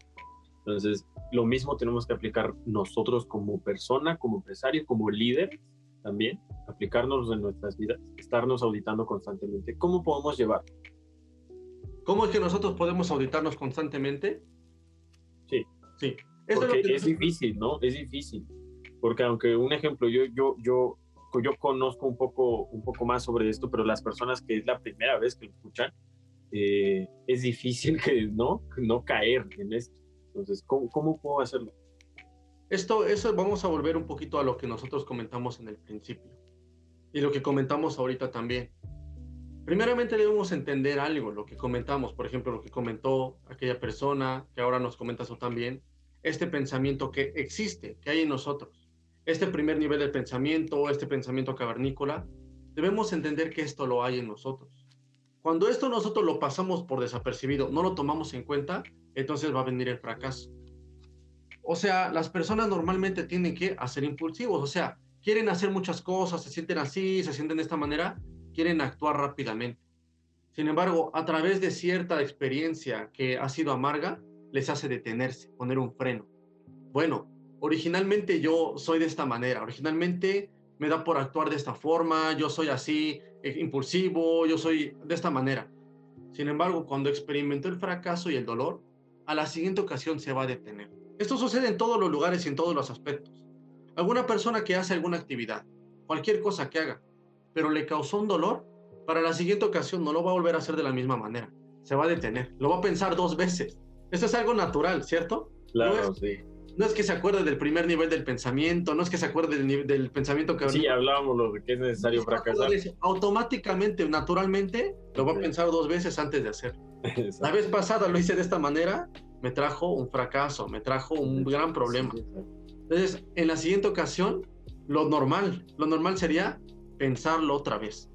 Entonces, lo mismo tenemos que aplicar nosotros como persona, como empresario, como líder también, aplicarnos en nuestras vidas, estarnos auditando constantemente. ¿Cómo podemos llevar? ¿Cómo es que nosotros podemos auditarnos constantemente? Sí. Sí. Porque es difícil, ¿no? Es difícil porque aunque un ejemplo, yo, yo, yo, yo conozco un poco, un poco más sobre esto, pero las personas que es la primera vez que lo escuchan, eh, es difícil (laughs) que no, no caer en esto. Entonces, ¿cómo, ¿cómo puedo hacerlo? Esto, eso vamos a volver un poquito a lo que nosotros comentamos en el principio y lo que comentamos ahorita también. Primeramente debemos entender algo, lo que comentamos, por ejemplo, lo que comentó aquella persona, que ahora nos comentas tú también, este pensamiento que existe, que hay en nosotros este primer nivel del pensamiento, este pensamiento cavernícola, debemos entender que esto lo hay en nosotros. Cuando esto nosotros lo pasamos por desapercibido, no lo tomamos en cuenta, entonces va a venir el fracaso. O sea, las personas normalmente tienen que hacer impulsivos, o sea, quieren hacer muchas cosas, se sienten así, se sienten de esta manera, quieren actuar rápidamente. Sin embargo, a través de cierta experiencia que ha sido amarga, les hace detenerse, poner un freno. Bueno, originalmente yo soy de esta manera, originalmente me da por actuar de esta forma, yo soy así, eh, impulsivo, yo soy de esta manera. Sin embargo, cuando experimentó el fracaso y el dolor, a la siguiente ocasión se va a detener. Esto sucede en todos los lugares y en todos los aspectos. Alguna persona que hace alguna actividad, cualquier cosa que haga, pero le causó un dolor, para la siguiente ocasión no lo va a volver a hacer de la misma manera. Se va a detener, lo va a pensar dos veces. Esto es algo natural, ¿cierto? Claro, sí no es que se acuerde del primer nivel del pensamiento, no es que se acuerde del, del pensamiento que... Sí, hablábamos de que es necesario fracasar. Automáticamente, naturalmente, lo va a pensar dos veces antes de (laughs) hacer. La vez pasada lo hice de esta manera, me trajo un fracaso, me trajo un gran problema. Entonces, en la siguiente ocasión, lo normal, lo normal sería pensarlo otra vez.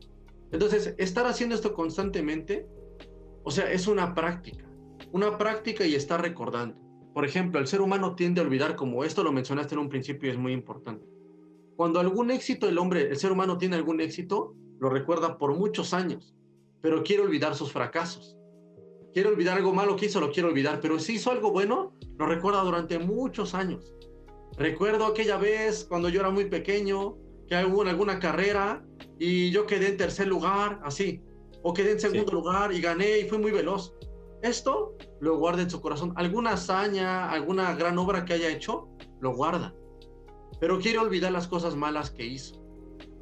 Entonces, estar haciendo esto constantemente, o sea, es una práctica, una práctica y estar recordando. Por ejemplo, el ser humano tiende a olvidar, como esto lo mencionaste en un principio y es muy importante. Cuando algún éxito el hombre, el ser humano tiene algún éxito, lo recuerda por muchos años, pero quiere olvidar sus fracasos. Quiere olvidar algo malo que hizo, lo quiere olvidar, pero si hizo algo bueno, lo recuerda durante muchos años. Recuerdo aquella vez cuando yo era muy pequeño, que hubo en alguna carrera y yo quedé en tercer lugar, así, o quedé en segundo lugar y gané y fui muy veloz. Esto lo guarda en su corazón. Alguna hazaña, alguna gran obra que haya hecho, lo guarda. Pero quiere olvidar las cosas malas que hizo.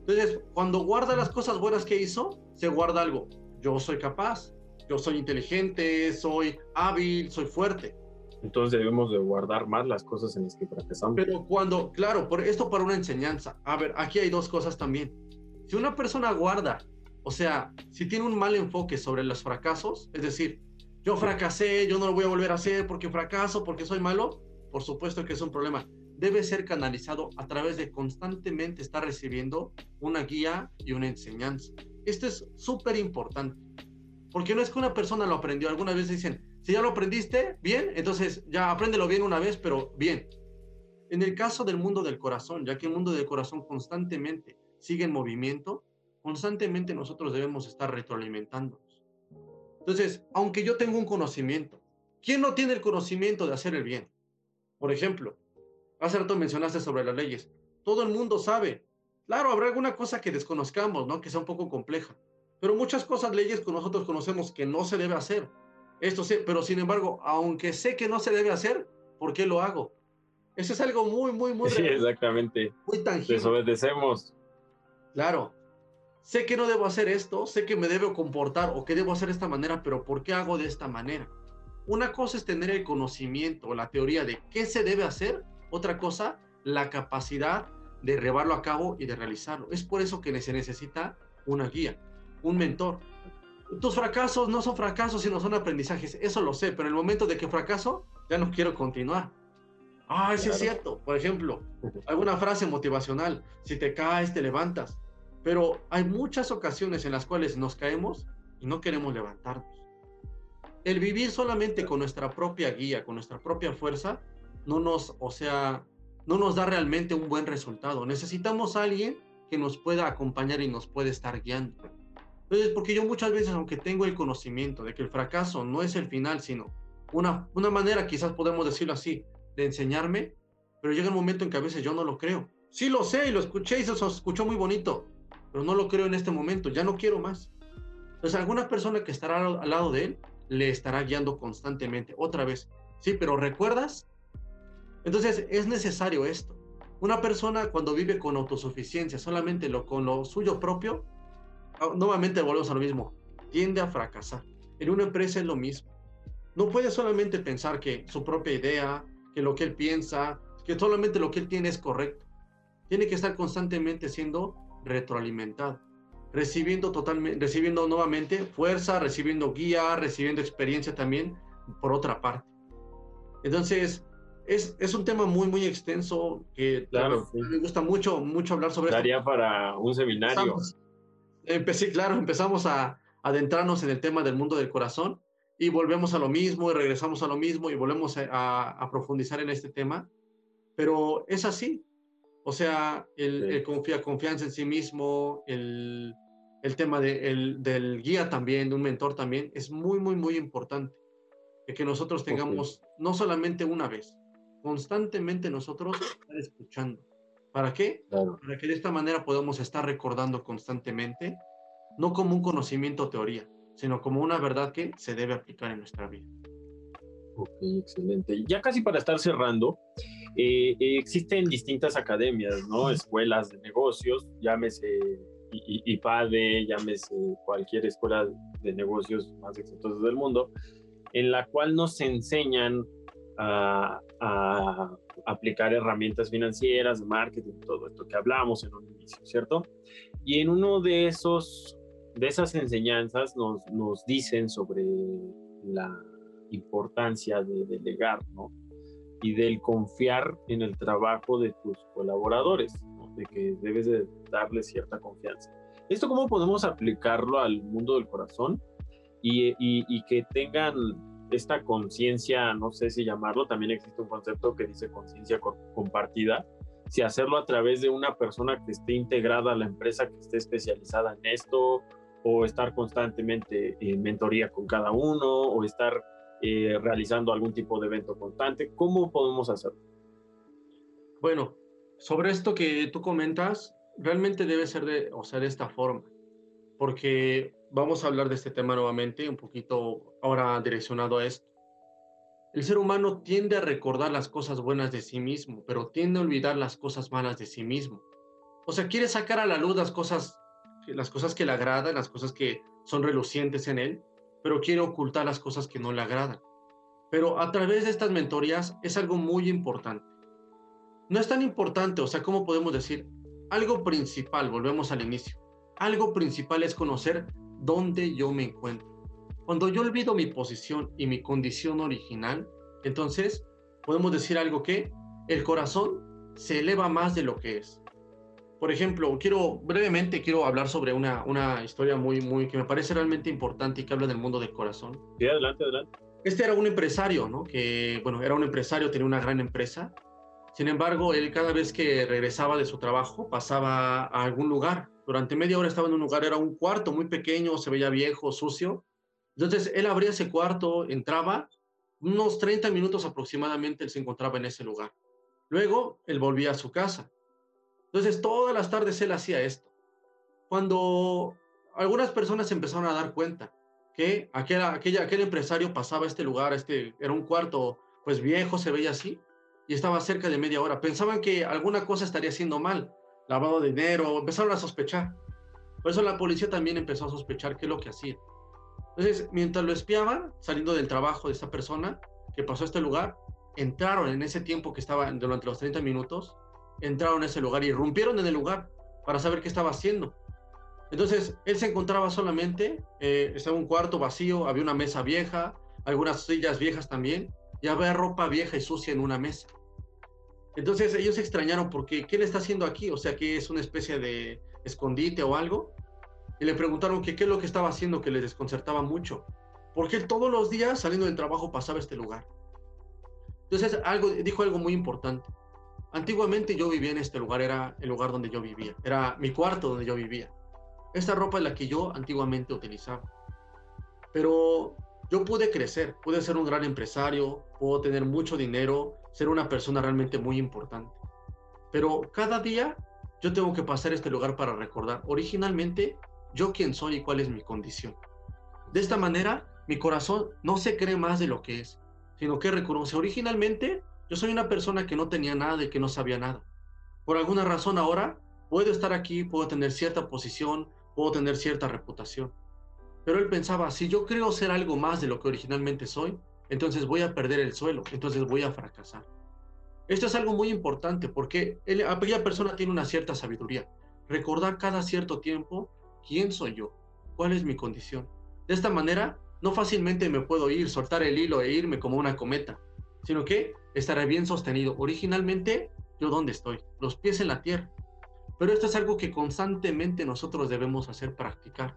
Entonces, cuando guarda las cosas buenas que hizo, se guarda algo. Yo soy capaz, yo soy inteligente, soy hábil, soy fuerte. Entonces debemos de guardar más las cosas en las que fracasamos. Pero cuando, claro, por esto para una enseñanza. A ver, aquí hay dos cosas también. Si una persona guarda, o sea, si tiene un mal enfoque sobre los fracasos, es decir, yo fracasé, yo no lo voy a volver a hacer porque fracaso, porque soy malo, por supuesto que es un problema. Debe ser canalizado a través de constantemente estar recibiendo una guía y una enseñanza. Esto es súper importante. Porque no es que una persona lo aprendió. Algunas veces dicen, si ya lo aprendiste, bien, entonces ya apréndelo bien una vez, pero bien. En el caso del mundo del corazón, ya que el mundo del corazón constantemente sigue en movimiento, constantemente nosotros debemos estar retroalimentándonos. Entonces, aunque yo tengo un conocimiento, ¿quién no tiene el conocimiento de hacer el bien? Por ejemplo, hace rato mencionaste sobre las leyes. Todo el mundo sabe. Claro, habrá alguna cosa que desconozcamos, ¿no? Que sea un poco compleja. Pero muchas cosas, leyes que nosotros conocemos que no se debe hacer. Esto sí, pero sin embargo, aunque sé que no se debe hacer, ¿por qué lo hago? Eso es algo muy, muy, muy... Sí, exactamente. Muy tangible. Desobedecemos. Claro. Sé que no debo hacer esto, sé que me debo comportar o que debo hacer de esta manera, pero ¿por qué hago de esta manera? Una cosa es tener el conocimiento la teoría de qué se debe hacer, otra cosa, la capacidad de llevarlo a cabo y de realizarlo. Es por eso que se necesita una guía un mentor. Tus fracasos no son fracasos, sino son aprendizajes. Eso lo sé, pero en el momento de que fracaso, ya no quiero continuar. Ah, sí es cierto. Por ejemplo, alguna frase motivacional. Si te caes, te levantas. Pero hay muchas ocasiones en las cuales nos caemos y no queremos levantarnos. El vivir solamente con nuestra propia guía, con nuestra propia fuerza, no nos, o sea, no nos da realmente un buen resultado. Necesitamos a alguien que nos pueda acompañar y nos pueda estar guiando. Entonces, porque yo muchas veces, aunque tengo el conocimiento de que el fracaso no es el final, sino una, una manera, quizás podemos decirlo así, de enseñarme, pero llega un momento en que a veces yo no lo creo. Sí lo sé y lo escuché y se escuchó muy bonito, pero no lo creo en este momento, ya no quiero más. Entonces, alguna persona que estará al lado de él le estará guiando constantemente. Otra vez, sí, pero ¿recuerdas? Entonces, es necesario esto. Una persona cuando vive con autosuficiencia, solamente lo, con lo suyo propio, nuevamente volvemos a lo mismo, tiende a fracasar. En una empresa es lo mismo. No puede solamente pensar que su propia idea, que lo que él piensa, que solamente lo que él tiene es correcto. Tiene que estar constantemente siendo retroalimentado, recibiendo totalmente, recibiendo nuevamente fuerza, recibiendo guía, recibiendo experiencia también por otra parte. Entonces, es, es un tema muy, muy extenso que claro, me gusta mucho, mucho hablar sobre Daría para un seminario empecé, claro, empezamos a adentrarnos en el tema del mundo del corazón y volvemos a lo mismo y regresamos a lo mismo y volvemos a, profundizar en este tema. Pero es así. O sea, el, confía, confianza en sí mismo, el, el tema de, el, del guía también, de un mentor también, es muy, muy, muy importante. Que nosotros tengamos no solamente una vez, constantemente nosotros estar escuchando ¿Para qué? Para que de esta manera podamos estar recordando constantemente, no como un conocimiento o teoría, sino como una verdad que se debe aplicar en nuestra vida. Ok, excelente. Ya casi para estar cerrando, eh, eh, existen distintas academias, ¿no? Escuelas de negocios, llámese IPADE, llámese cualquier escuela de negocios más exitosas del mundo, en la cual nos enseñan a, aplicar herramientas financieras, marketing, todo esto que hablamos en un inicio, ¿cierto? Y en uno de esos, de esas enseñanzas nos, nos dicen sobre la importancia de delegar, ¿no? Y del confiar en el trabajo de tus colaboradores, ¿no? de que debes de darle cierta confianza. ¿Esto cómo podemos aplicarlo al mundo del corazón? Y, y, y que tengan esta conciencia, no sé si llamarlo, también existe un concepto que dice conciencia compartida, si hacerlo a través de una persona que esté integrada a la empresa, que esté especializada en esto, o estar constantemente en mentoría con cada uno o estar eh, realizando algún tipo de evento constante? ¿Cómo podemos hacerlo? Bueno, sobre esto que tú comentas, realmente debe ser de, o sea, de esta forma, porque vamos a hablar de este tema nuevamente, un poquito ahora direccionado a esto. El ser humano tiende a recordar las cosas buenas de sí mismo, pero tiende a olvidar las cosas malas de sí mismo. O sea, quiere sacar a la luz las cosas, las cosas que le agradan, las cosas que son relucientes en él, pero quiere ocultar las cosas que no le agradan. Pero a través de estas mentorías es algo muy importante. No es tan importante, o sea, ¿cómo podemos decir? Algo principal, volvemos al inicio. Algo principal es conocer dónde yo me encuentro. Cuando yo olvido mi posición y mi condición original, entonces podemos decir algo que el corazón se eleva más de lo que es. Por ejemplo, quiero brevemente quiero hablar sobre una, una historia muy, muy que me parece realmente importante y que habla del mundo del corazón. Sí, adelante, adelante. Este era un empresario, ¿no? Que, bueno, era un empresario, tenía una gran empresa. Sin embargo, él cada vez que regresaba de su trabajo pasaba a algún lugar. Durante media hora estaba en un lugar, era un cuarto muy pequeño, se veía viejo, sucio. Entonces, él abría ese cuarto, entraba, unos 30 minutos aproximadamente él se encontraba en ese lugar. Luego, él volvía a su casa. Entonces, todas las tardes él hacía esto. Cuando algunas personas empezaron a dar cuenta que aquel, aquella, aquel empresario pasaba este lugar, este, era un cuarto pues viejo, se veía así, y estaba cerca de media hora. Pensaban que alguna cosa estaría haciendo mal, lavado de dinero, empezaron a sospechar. Por eso la policía también empezó a sospechar qué es lo que hacía. Entonces, mientras lo espiaban, saliendo del trabajo de esta persona que pasó a este lugar, entraron en ese tiempo que estaba durante los 30 minutos, entraron a ese lugar y irrumpieron en el lugar para saber qué estaba haciendo. Entonces, él se encontraba solamente, eh, estaba un cuarto vacío, había una mesa vieja, algunas sillas viejas también, y había ropa vieja y sucia en una mesa. Entonces ellos se extrañaron porque, ¿qué le está haciendo aquí? O sea, que es una especie de escondite o algo. Y le preguntaron qué es lo que estaba haciendo que les desconcertaba mucho. Porque él todos los días saliendo del trabajo pasaba este lugar. Entonces algo, dijo algo muy importante. Antiguamente yo vivía en este lugar, era el lugar donde yo vivía, era mi cuarto donde yo vivía. Esta ropa es la que yo antiguamente utilizaba. Pero yo pude crecer, pude ser un gran empresario, puedo tener mucho dinero, ser una persona realmente muy importante. Pero cada día yo tengo que pasar este lugar para recordar originalmente yo quién soy y cuál es mi condición. De esta manera, mi corazón no se cree más de lo que es, sino que reconoce originalmente yo soy una persona que no tenía nada y que no sabía nada. Por alguna razón ahora puedo estar aquí, puedo tener cierta posición, puedo tener cierta reputación. Pero él pensaba, si yo creo ser algo más de lo que originalmente soy, entonces voy a perder el suelo, entonces voy a fracasar. Esto es algo muy importante porque aquella persona tiene una cierta sabiduría. Recordar cada cierto tiempo quién soy yo, cuál es mi condición. De esta manera, no fácilmente me puedo ir, soltar el hilo e irme como una cometa, sino que estaré bien sostenido. Originalmente, yo dónde estoy, los pies en la tierra. Pero esto es algo que constantemente nosotros debemos hacer practicar.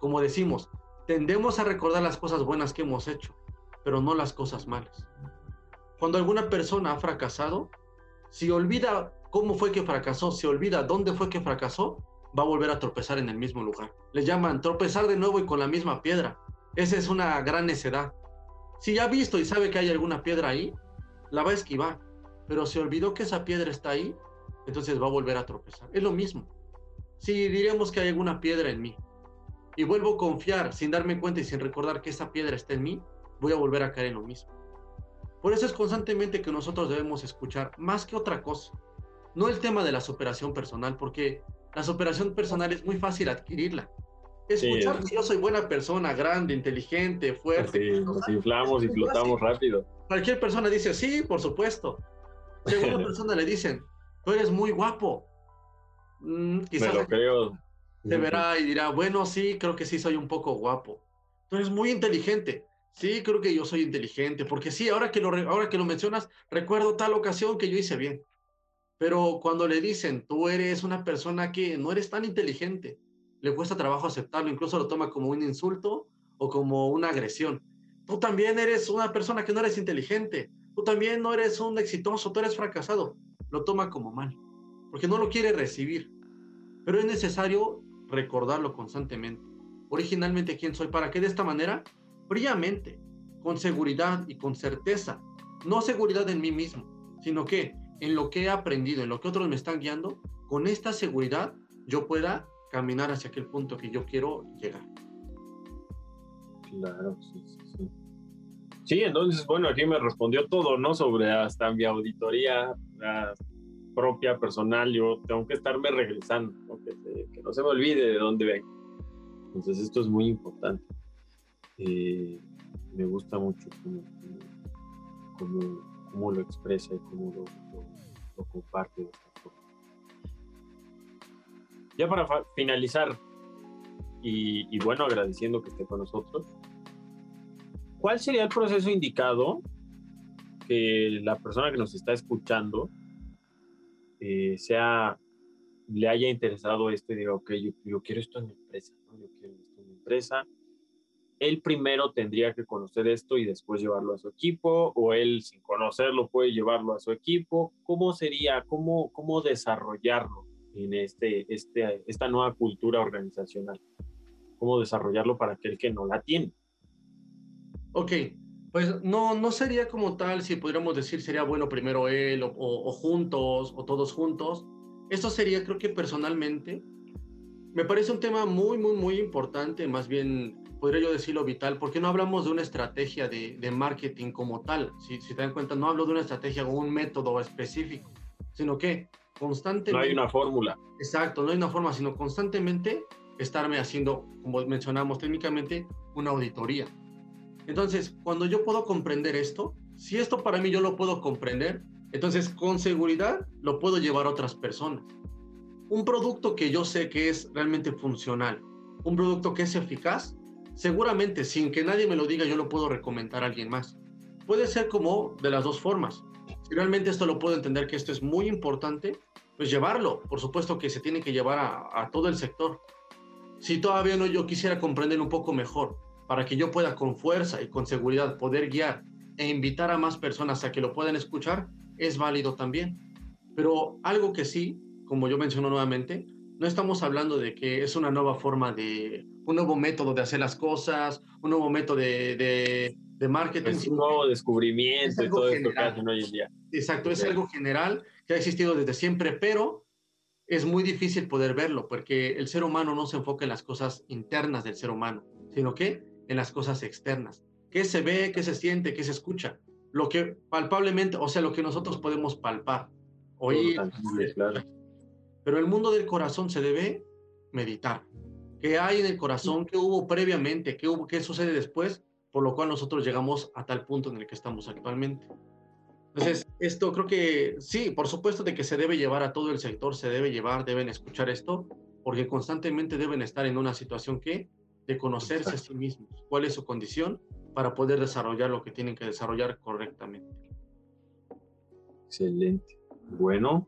Como decimos, tendemos a recordar las cosas buenas que hemos hecho, pero no las cosas malas. Cuando alguna persona ha fracasado, si olvida cómo fue que fracasó, si olvida dónde fue que fracasó, va a volver a tropezar en el mismo lugar. Le llaman tropezar de nuevo y con la misma piedra. Esa es una gran necedad. Si ya ha visto y sabe que hay alguna piedra ahí, la va a esquivar. Pero si olvidó que esa piedra está ahí, entonces va a volver a tropezar. Es lo mismo. Si diremos que hay alguna piedra en mí y vuelvo a confiar sin darme cuenta y sin recordar que esa piedra está en mí, voy a volver a caer en lo mismo. Por eso es constantemente que nosotros debemos escuchar más que otra cosa. No el tema de la superación personal, porque la superación personal es muy fácil adquirirla. Escuchar que yo soy buena persona, grande, inteligente, fuerte. Sí, nos inflamos y flotamos rápido. Cualquier persona dice, sí, por supuesto. Segunda (laughs) persona le dicen, tú eres muy guapo. Mm, quizás Me lo creo. Se verá y dirá, bueno, sí, creo que sí soy un poco guapo. Tú eres muy inteligente. Sí, creo que yo soy inteligente, porque sí, ahora que lo, ahora que lo mencionas, recuerdo tal ocasión que yo hice bien. Pero cuando le dicen, tú eres una persona que no eres tan inteligente, le cuesta trabajo aceptarlo, incluso lo toma como un insulto o como una agresión. Tú también eres una persona que no eres inteligente, tú también no eres un exitoso, tú eres fracasado. Lo toma como mal, porque no lo quiere recibir. Pero es necesario recordarlo constantemente. originalmente quién soy, para que de esta manera, fríamente, con seguridad y con certeza, no seguridad en mí mismo, sino que en lo que he aprendido, en lo que otros me están guiando, con esta seguridad yo pueda caminar hacia aquel punto que yo quiero llegar. Claro, sí, sí, sí. Sí, entonces, bueno, aquí me respondió todo, ¿no? Sobre hasta mi auditoría propia, personal, yo tengo que estarme regresando, Que, no se me olvide de dónde vengo. Entonces, esto es muy importante. Eh, me gusta mucho cómo, lo expresa y cómo lo, comparte de esta forma. Ya para finalizar, y, bueno, agradeciendo que esté con nosotros, ¿cuál sería el proceso indicado que la persona que nos está escuchando eh, sea, le haya interesado esto y diga, ok, yo, quiero esto en mi empresa, yo quiero esto en mi empresa. Él primero tendría que conocer esto y después llevarlo a su equipo, o él sin conocerlo puede llevarlo a su equipo. ¿Cómo sería, cómo, cómo desarrollarlo en este, este, esta nueva cultura organizacional? cómo desarrollarlo para aquel que no la tiene. Ok, pues no, no sería como tal, si pudiéramos decir, sería bueno primero él o, juntos o todos juntos. Esto sería, creo que personalmente, me parece un tema muy, muy, muy importante, más bien podría yo decirlo vital, porque no hablamos de una estrategia de, de marketing como tal. Si, si te dan cuenta, no hablo de una estrategia o un método específico, sino que constantemente... No hay una fórmula. Exacto, no hay una forma, sino constantemente estarme haciendo, como mencionamos técnicamente, una auditoría. Entonces, cuando yo puedo comprender esto, si esto para mí yo lo puedo comprender, entonces con seguridad lo puedo llevar a otras personas. Un producto que yo sé que es realmente funcional, un producto que es eficaz, seguramente sin que nadie me lo diga yo lo puedo recomendar a alguien más. Puede ser como de las dos formas. Si realmente esto lo puedo entender que esto es muy importante, pues llevarlo. Por supuesto que se tiene que llevar a, a todo el sector si todavía no yo quisiera comprender un poco mejor, para que yo pueda con fuerza y con seguridad poder guiar e invitar a más personas a que lo puedan escuchar, es válido también. Pero algo que sí, como yo menciono nuevamente, no estamos hablando de que es una nueva forma de, un nuevo método de hacer las cosas, un nuevo método de, de, marketing. Es un nuevo descubrimiento y todo esto que hacen hoy en día. Exacto, es algo general que ha existido desde siempre, pero es muy difícil poder verlo porque el ser humano no se enfoca en las cosas internas del ser humano, sino que en las cosas externas. ¿Qué se ve, qué se siente, qué se escucha? Lo que palpablemente, o sea, lo que nosotros podemos palpar, oír. Pero el mundo del corazón se debe meditar. ¿Qué hay en el corazón? ¿Qué hubo previamente? ¿Qué, hubo, qué sucede después? Por lo cual nosotros llegamos a tal punto en el que estamos actualmente. Entonces, esto creo que sí, por supuesto de que se debe llevar a todo el sector, se debe llevar, deben escuchar esto, porque constantemente deben estar en una situación que de conocerse a sí mismos, cuál es su condición para poder desarrollar lo que tienen que desarrollar correctamente. Excelente. Bueno,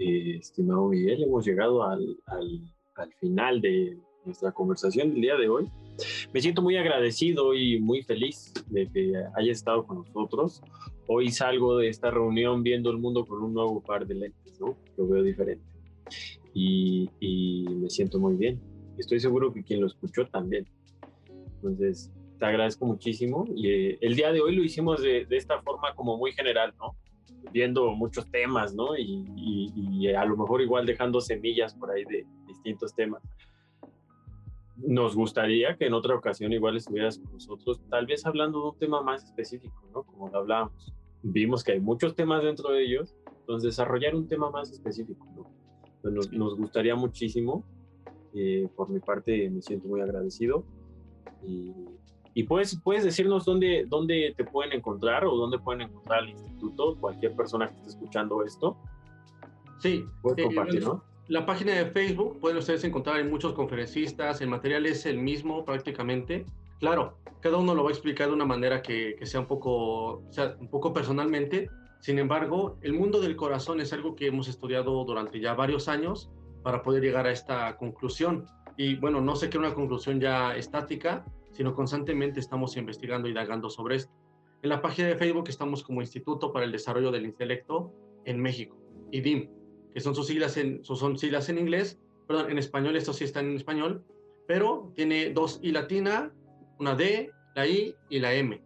eh, estimado Miguel, hemos llegado al, al, al final de nuestra conversación del día de hoy. Me siento muy agradecido y muy feliz de que haya estado con nosotros. Hoy salgo de esta reunión viendo el mundo con un nuevo par de lentes, ¿no? Lo veo diferente. Y, me siento muy bien. Estoy seguro que quien lo escuchó también. Entonces, te agradezco muchísimo. Y eh, el día de hoy lo hicimos de, de, esta forma como muy general, ¿no? Viendo muchos temas, ¿no? Y, y, a lo mejor igual dejando semillas por ahí de distintos temas nos gustaría que en otra ocasión igual estuvieras con nosotros, tal vez hablando de un tema más específico, ¿no? Como lo hablábamos. Vimos que hay muchos temas dentro de ellos, entonces desarrollar un tema más específico, ¿no? Pues nos, gustaría muchísimo. Eh, por mi parte me siento muy agradecido. Y, y puedes, puedes decirnos dónde, dónde te pueden encontrar o dónde pueden encontrar el instituto, cualquier persona que esté escuchando esto. Sí, puedes compartir, ¿no? La página de Facebook pueden ustedes encontrar en muchos conferencistas, el material es el mismo prácticamente. Claro, cada uno lo va a explicar de una manera que, sea, un poco, sea un poco personalmente. Sin embargo, el mundo del corazón es algo que hemos estudiado durante ya varios años para poder llegar a esta conclusión. Y bueno, no sé qué una conclusión ya estática, sino constantemente estamos investigando y indagando sobre esto. En la página de Facebook estamos como Instituto para el Desarrollo del Intelecto en México, IDIM que son sus siglas en, son siglas en inglés, perdón, en español, esto sí está en español, pero tiene dos I latina, una D, la I y la M.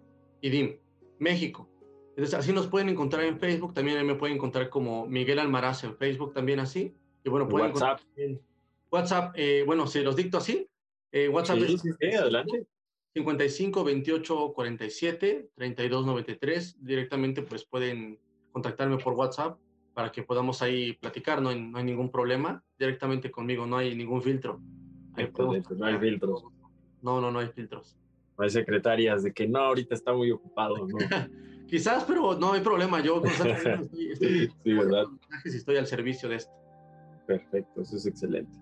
IDIM, México. Entonces, así nos pueden encontrar en Facebook. También me pueden encontrar como Miguel Almaraz en Facebook, también así. Y bueno, pueden WhatsApp. WhatsApp, eh, bueno, si los dicto así. Eh, WhatsApp Sí, sí, sí, adelante. 55 28 47 32 93. Directamente, pues pueden contactarme por WhatsApp para que podamos ahí platicar. No hay, no hay ningún problema. Directamente conmigo, no hay ningún filtro. Ahí podemos Excelente, no hay filtros. No, no, no hay filtros. No hay secretarias de que no, ahorita está muy ocupado, ¿no? (laughs) Quizás, pero no hay problema. Yo (laughs) estoy, estoy Sí, ¿verdad? mensajes y estoy al servicio de esto. Perfecto, eso es excelente.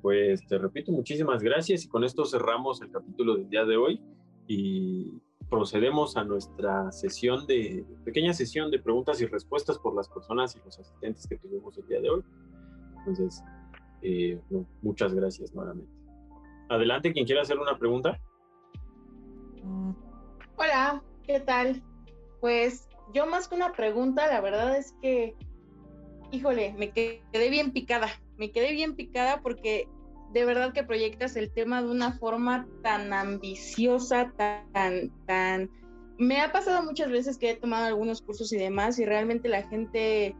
Pues te repito, muchísimas gracias y con esto cerramos el capítulo del día de hoy y procedemos a nuestra sesión de, pequeña sesión de preguntas y respuestas por las personas y los asistentes que tuvimos el día de hoy. Entonces, eh, muchas gracias nuevamente. Adelante, quien quiera hacer una pregunta. Hola, ¿qué tal? Pues yo más que una pregunta, la verdad es que, híjole, me quedé bien picada, me quedé bien picada porque de verdad que proyectas el tema de una forma tan ambiciosa, tan, tan... Me ha pasado muchas veces que he tomado algunos cursos y demás y realmente la gente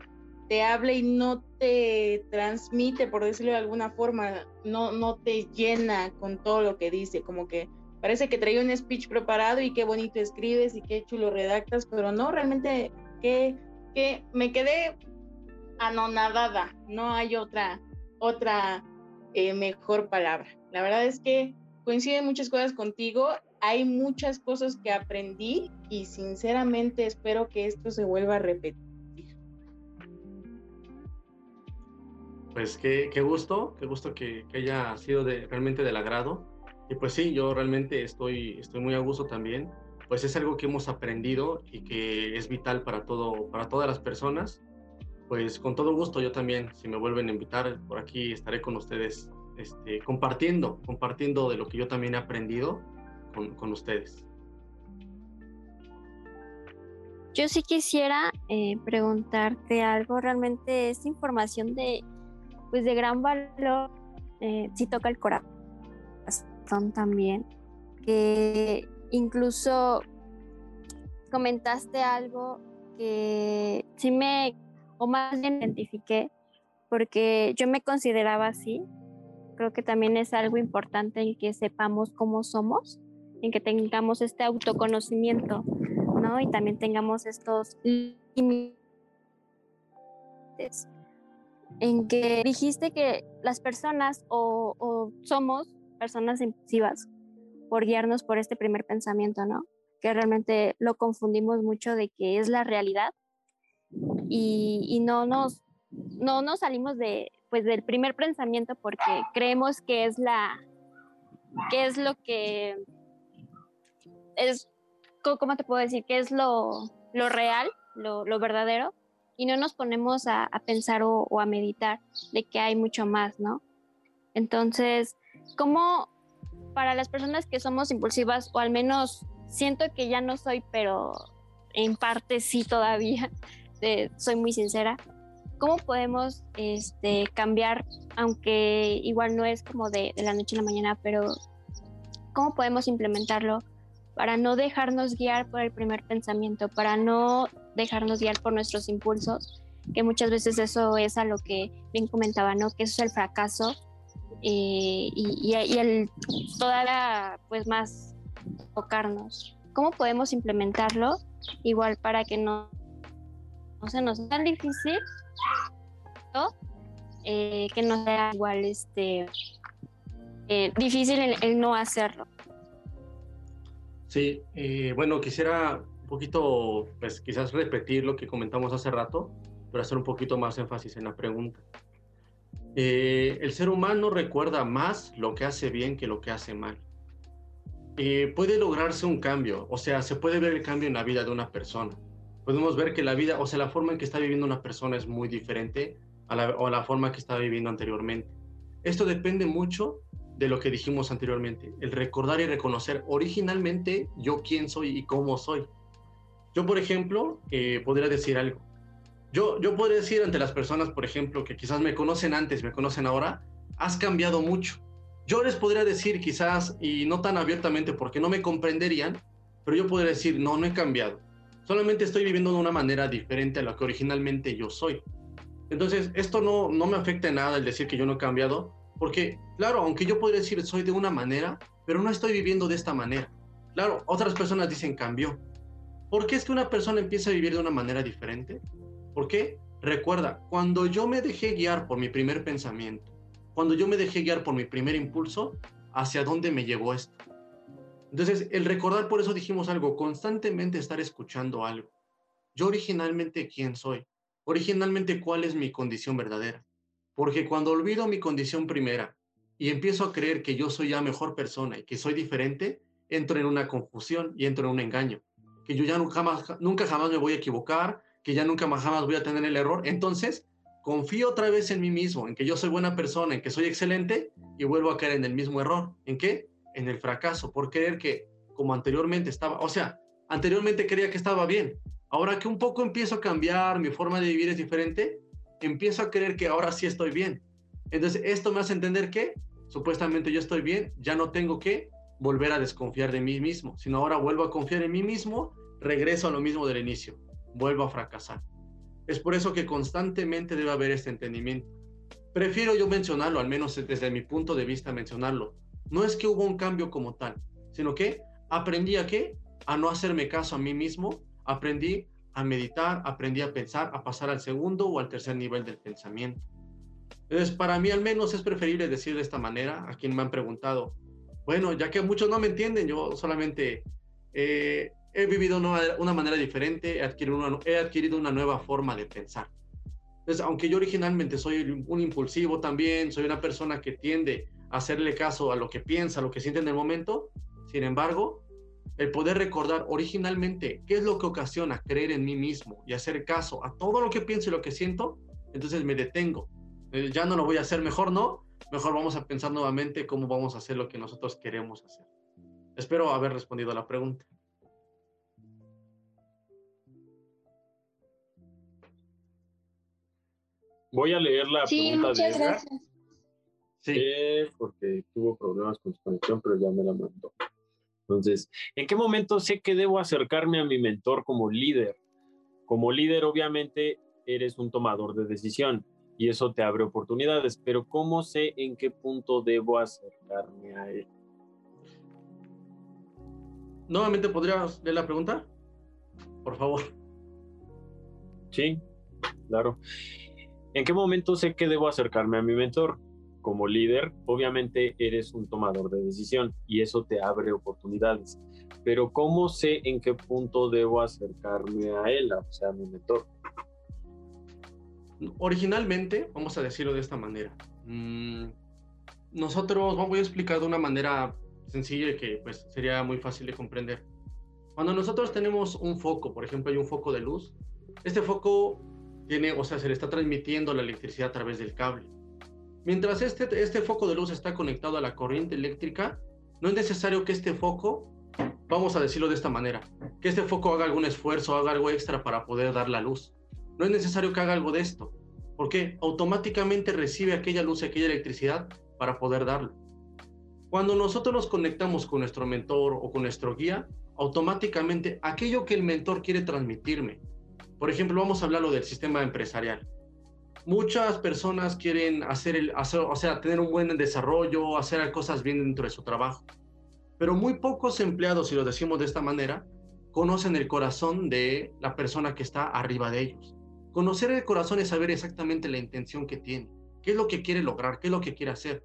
te habla y no te transmite, por decirlo de alguna forma, no, no te llena con todo lo que dice, como que parece que traía un speech preparado y qué bonito escribes y qué chulo redactas, pero no, realmente que, que me quedé anonadada, no hay otra, otra eh, mejor palabra. La verdad es que coinciden muchas cosas contigo, hay muchas cosas que aprendí y sinceramente espero que esto se vuelva a repetir. Pues qué, qué gusto, qué gusto que, que haya sido realmente del agrado. Y pues sí, yo realmente estoy, estoy muy a gusto también. Pues es algo que hemos aprendido y que es vital para, todo, para todas las personas. Pues con todo gusto yo también, si me vuelven a invitar, por aquí estaré con ustedes este, compartiendo, compartiendo de lo que yo también he aprendido con, con ustedes. Yo sí quisiera eh, preguntarte algo. Realmente esta información de, pues de gran valor, eh, sí toca el corazón también. Que incluso comentaste algo que sí me, o más bien identifiqué, porque yo me consideraba así. Creo que también es algo importante en que sepamos cómo somos, en que tengamos este autoconocimiento, ¿no? Y también tengamos estos límites. En que dijiste que las personas o, o somos personas impulsivas por guiarnos por este primer pensamiento, ¿no? Que realmente lo confundimos mucho de que es la realidad y, y no nos no nos salimos de pues del primer pensamiento porque creemos que es la que es lo que es cómo te puedo decir que es lo, lo real lo, lo, verdadero y no nos ponemos a, a pensar o, o, a meditar de que hay mucho más no entonces cómo para las personas que somos impulsivas o al menos siento que ya no soy pero en parte sí todavía soy muy sincera ¿cómo podemos este, cambiar, aunque igual no es como de, de, la noche a la mañana, pero cómo podemos implementarlo para no dejarnos guiar por el primer pensamiento, para no dejarnos guiar por nuestros impulsos, que muchas veces eso es a lo que bien comentaba, ¿no? Que eso es el fracaso eh, y, y, y, el todavía pues más tocarnos. ¿Cómo podemos implementarlo igual para que no, no se nos tan difícil eh, que no sea igual este eh, difícil el, no hacerlo. Sí, eh, bueno, quisiera un poquito, pues quizás repetir lo que comentamos hace rato, pero hacer un poquito más énfasis en la pregunta. El ser humano recuerda más lo que hace bien que lo que hace mal. puede lograrse un cambio, o sea, se puede ver el cambio en la vida de una persona. Podemos ver que la vida, o sea, la forma en que está viviendo una persona es muy diferente a la, o la forma que estaba viviendo anteriormente. Esto depende mucho de lo que dijimos anteriormente, el recordar y reconocer originalmente yo quién soy y cómo soy. Yo, por ejemplo, eh, podría decir algo. Yo, yo podría decir ante las personas, por ejemplo, que quizás me conocen antes, me conocen ahora, has cambiado mucho. Yo les podría decir quizás, y no tan abiertamente porque no me comprenderían, pero yo podría decir, no, no he cambiado. Solamente estoy viviendo de una manera diferente a la que originalmente yo soy. Entonces, esto no, no me afecta en nada el decir que yo no he cambiado, porque, claro, aunque yo podría decir soy de una manera, pero no estoy viviendo de esta manera. Claro, otras personas dicen cambió. ¿Por qué es que una persona empieza a vivir de una manera diferente? ¿Por qué? Recuerda, cuando yo me dejé guiar por mi primer pensamiento, cuando yo me dejé guiar por mi primer impulso, ¿hacia dónde me llevó esto? Entonces, el recordar, por eso dijimos algo, constantemente estar escuchando algo. Yo originalmente, ¿quién soy? Originalmente, ¿cuál es mi condición verdadera? Porque cuando olvido mi condición primera y empiezo a creer que yo soy ya mejor persona y que soy diferente, entro en una confusión y entro en un engaño. Que yo ya nunca, nunca jamás me voy a equivocar, que ya nunca más jamás voy a tener el error. Entonces, confío otra vez en mí mismo, en que yo soy buena persona, en que soy excelente y vuelvo a caer en el mismo error. ¿En qué? En el fracaso, por creer que como anteriormente estaba, o sea, anteriormente creía que estaba bien. Ahora que un poco empiezo a cambiar, mi forma de vivir es diferente, empiezo a creer que ahora sí estoy bien. Entonces, esto me hace entender que supuestamente yo estoy bien, ya no tengo que volver a desconfiar de mí mismo, sino ahora vuelvo a confiar en mí mismo, regreso a lo mismo del inicio vuelvo a fracasar. Es por eso que constantemente debe haber este entendimiento. Prefiero yo mencionarlo, al menos desde mi punto de vista mencionarlo. No es que hubo un cambio como tal, sino que aprendí a qué? A no hacerme caso a mí mismo, aprendí a meditar, aprendí a pensar, a pasar al segundo o al tercer nivel del pensamiento. Entonces, para mí al menos es preferible decir de esta manera a quien me han preguntado, bueno, ya que muchos no me entienden, yo solamente eh, he vivido una, una manera diferente, he adquirido una, he adquirido una nueva forma de pensar. Entonces, aunque yo originalmente soy un impulsivo también, soy una persona que tiende hacerle caso a lo que piensa, a lo que siente en el momento, sin embargo, el poder recordar originalmente qué es lo que ocasiona creer en mí mismo y hacer caso a todo lo que pienso y lo que siento, entonces me detengo. Eh, ya no lo voy a hacer, mejor no, mejor vamos a pensar nuevamente cómo vamos a hacer lo que nosotros queremos hacer. Espero haber respondido a la pregunta. Voy a leer la sí, pregunta muchas de gracias. Sí. porque tuvo problemas con su conexión, pero ya me la mandó. Entonces, ¿en qué momento sé que debo acercarme a mi mentor como líder? Como líder, obviamente, eres un tomador de decisión y eso te abre oportunidades, pero ¿cómo sé en qué punto debo acercarme a él? Nuevamente, ¿podrías leer la pregunta? Por favor. Sí, claro. ¿En qué momento sé que debo acercarme a mi mentor? Como líder, obviamente eres un tomador de decisión y eso te abre oportunidades. Pero ¿cómo sé en qué punto debo acercarme a él, o sea, a mi mentor? Originalmente, vamos a decirlo de esta manera. Mm, nosotros, voy a explicar de una manera sencilla y que pues sería muy fácil de comprender. Cuando nosotros tenemos un foco, por ejemplo, hay un foco de luz, este foco tiene, o sea, se le está transmitiendo la electricidad a través del cable. Mientras este, este foco de luz está conectado a la corriente eléctrica, no es necesario que este foco, vamos a decirlo de esta manera, que este foco haga algún esfuerzo, haga algo extra para poder dar la luz. No es necesario que haga algo de esto, porque automáticamente recibe aquella luz, aquella electricidad para poder darlo. Cuando nosotros nos conectamos con nuestro mentor o con nuestro guía, automáticamente aquello que el mentor quiere transmitirme, por ejemplo, vamos a hablarlo del sistema empresarial. Muchas personas quieren hacer, el, o sea, tener un buen desarrollo, hacer cosas bien dentro de su trabajo. Pero muy pocos empleados, si lo decimos de esta manera, conocen el corazón de la persona que está arriba de ellos. Conocer el corazón es saber exactamente la intención que tiene, qué es lo que quiere lograr, qué es lo que quiere hacer.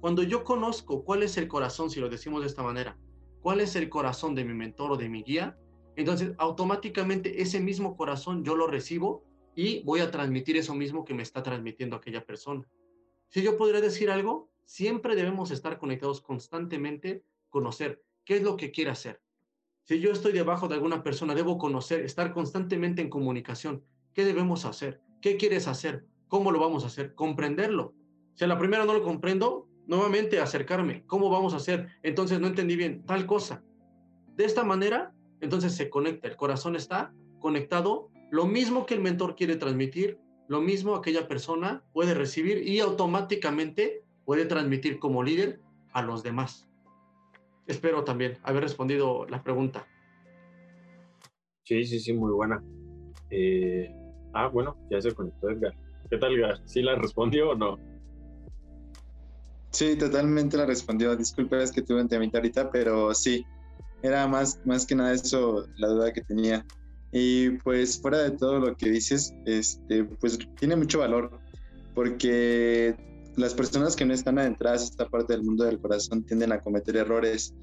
Cuando yo conozco cuál es el corazón, si lo decimos de esta manera, cuál es el corazón de mi mentor o de mi guía, entonces, automáticamente ese mismo corazón yo lo recibo y voy a transmitir eso mismo que me está transmitiendo aquella persona. Si yo podría decir algo, siempre debemos estar conectados constantemente, conocer qué es lo que quiere hacer. Si yo estoy debajo de alguna persona, debo conocer, estar constantemente en comunicación. ¿Qué debemos hacer? ¿Qué quieres hacer? ¿Cómo lo vamos a hacer? Comprenderlo. Si a la primera no lo comprendo, nuevamente acercarme. ¿Cómo vamos a hacer? Entonces no entendí bien tal cosa. De esta manera entonces se conecta, el corazón está conectado, lo mismo que el mentor quiere transmitir, lo mismo aquella persona puede recibir y automáticamente puede transmitir como líder a los demás. Espero también haber respondido la pregunta. Sí, sí, sí, muy buena. Eh, ah, bueno, ya se conectó Edgar. ¿Qué tal, Edgar? ¿Sí la respondió o no? Sí, totalmente la respondió. Disculpe, es que tuve un temita ahorita, pero sí, era más, más que nada eso la duda que tenía. Y pues fuera de todo lo que dices, este, pues tiene mucho valor, porque las personas que no están adentradas a esta parte del mundo del corazón tienden a cometer errores,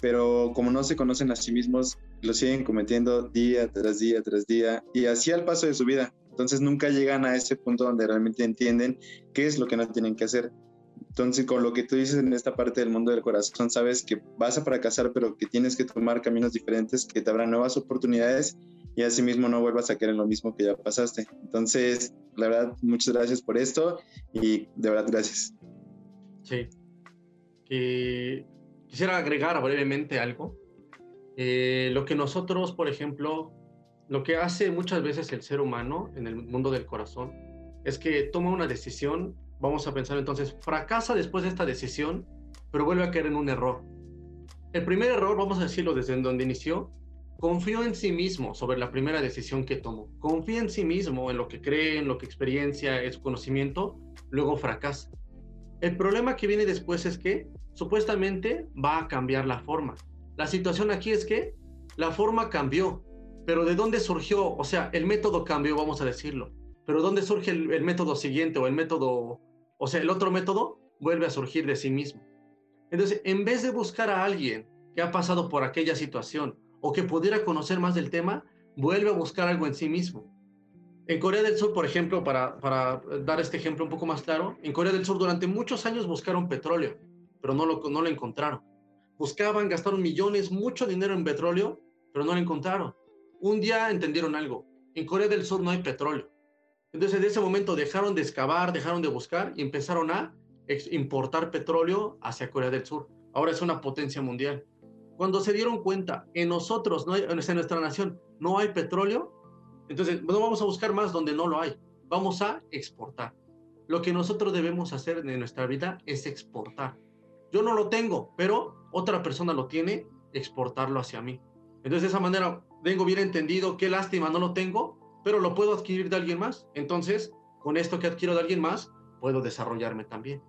pero como no se conocen a sí mismos, lo siguen cometiendo día tras día tras día y así al paso de su vida. Entonces nunca llegan a ese punto donde realmente entienden qué es lo que no tienen que hacer. Entonces, con lo que tú dices en esta parte del mundo del corazón, sabes que vas a fracasar, pero que tienes que tomar caminos diferentes, que te abran nuevas oportunidades y asimismo no vuelvas a caer en lo mismo que ya pasaste. Entonces, la verdad, muchas gracias por esto y de verdad, gracias. Sí. quisiera agregar brevemente algo. Eh, lo que nosotros, por ejemplo, lo que hace muchas veces el ser humano en el mundo del corazón es que toma una decisión, vamos a pensar entonces, fracasa después de esta decisión, pero vuelve a caer en un error. El primer error, vamos a decirlo desde donde inició, confió en sí mismo sobre la primera decisión que tomó. Confía en sí mismo, en lo que cree, en lo que experiencia, en su conocimiento, luego fracasa. El problema que viene después es que supuestamente va a cambiar la forma. La situación aquí es que la forma cambió, pero ¿de dónde surgió? O sea, el método cambió, vamos a decirlo. Pero ¿dónde surge el, el método siguiente o el método, o sea, el otro método vuelve a surgir de sí mismo? Entonces, en vez de buscar a alguien que ha pasado por aquella situación o que pudiera conocer más del tema, vuelve a buscar algo en sí mismo. En Corea del Sur, por ejemplo, para, para dar este ejemplo un poco más claro, en Corea del Sur durante muchos años buscaron petróleo, pero no lo, no lo encontraron. Buscaban, gastaron millones, mucho dinero en petróleo, pero no lo encontraron. Un día entendieron algo, en Corea del Sur no hay petróleo. Entonces, de ese momento dejaron de excavar, dejaron de buscar y empezaron a importar petróleo hacia Corea del Sur. Ahora es una potencia mundial. Cuando se dieron cuenta, en nosotros, no hay, en nuestra nación, no hay petróleo, entonces no vamos a buscar más donde no lo hay, vamos a exportar. Lo que nosotros debemos hacer en nuestra vida es exportar. Yo no lo tengo, pero otra persona lo tiene, exportarlo hacia mí. Entonces de esa manera tengo bien entendido, qué lástima, no lo tengo, pero lo puedo adquirir de alguien más. Entonces, con esto que adquiero de alguien más, puedo desarrollarme también.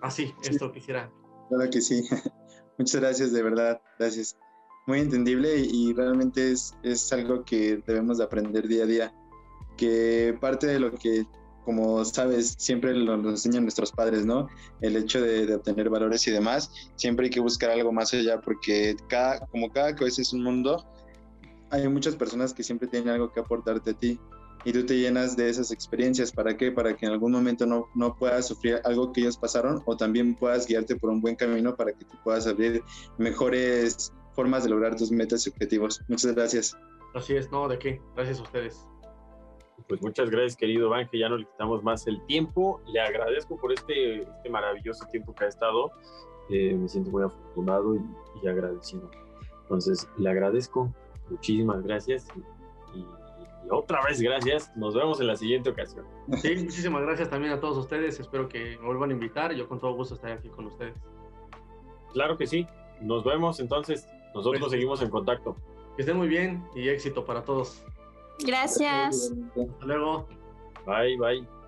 Así, esto quisiera. Claro que sí. (laughs) Muchas gracias, de verdad, gracias. Muy entendible y, realmente es, es, algo que debemos de aprender día a día, que parte de lo que, como sabes, siempre lo, nos enseñan nuestros padres, ¿no? El hecho de, de, obtener valores y demás, siempre hay que buscar algo más allá, porque cada, como cada cabeza es un mundo, hay muchas personas que siempre tienen algo que aportarte a ti y tú te llenas de esas experiencias. ¿Para qué? Para que en algún momento no, no puedas sufrir algo que ellos pasaron o también puedas guiarte por un buen camino para que tú puedas abrir mejores formas de lograr tus metas y objetivos. Muchas gracias. Así es, no, ¿de qué? Gracias a ustedes. Pues muchas gracias, querido Van, que ya no le quitamos más el tiempo. Le agradezco por este, este maravilloso tiempo que ha estado. Eh, me siento muy afortunado y, y, agradecido. Entonces, le agradezco. Muchísimas gracias. Y, otra vez gracias. Nos vemos en la siguiente ocasión. Sí, muchísimas gracias también a todos ustedes. Espero que me vuelvan a invitar. Yo con todo gusto estaré aquí con ustedes. Claro que sí. Nos vemos entonces. Nosotros pues, seguimos en contacto. Que estén muy bien y éxito para todos. Gracias. Hasta luego. Bye, bye.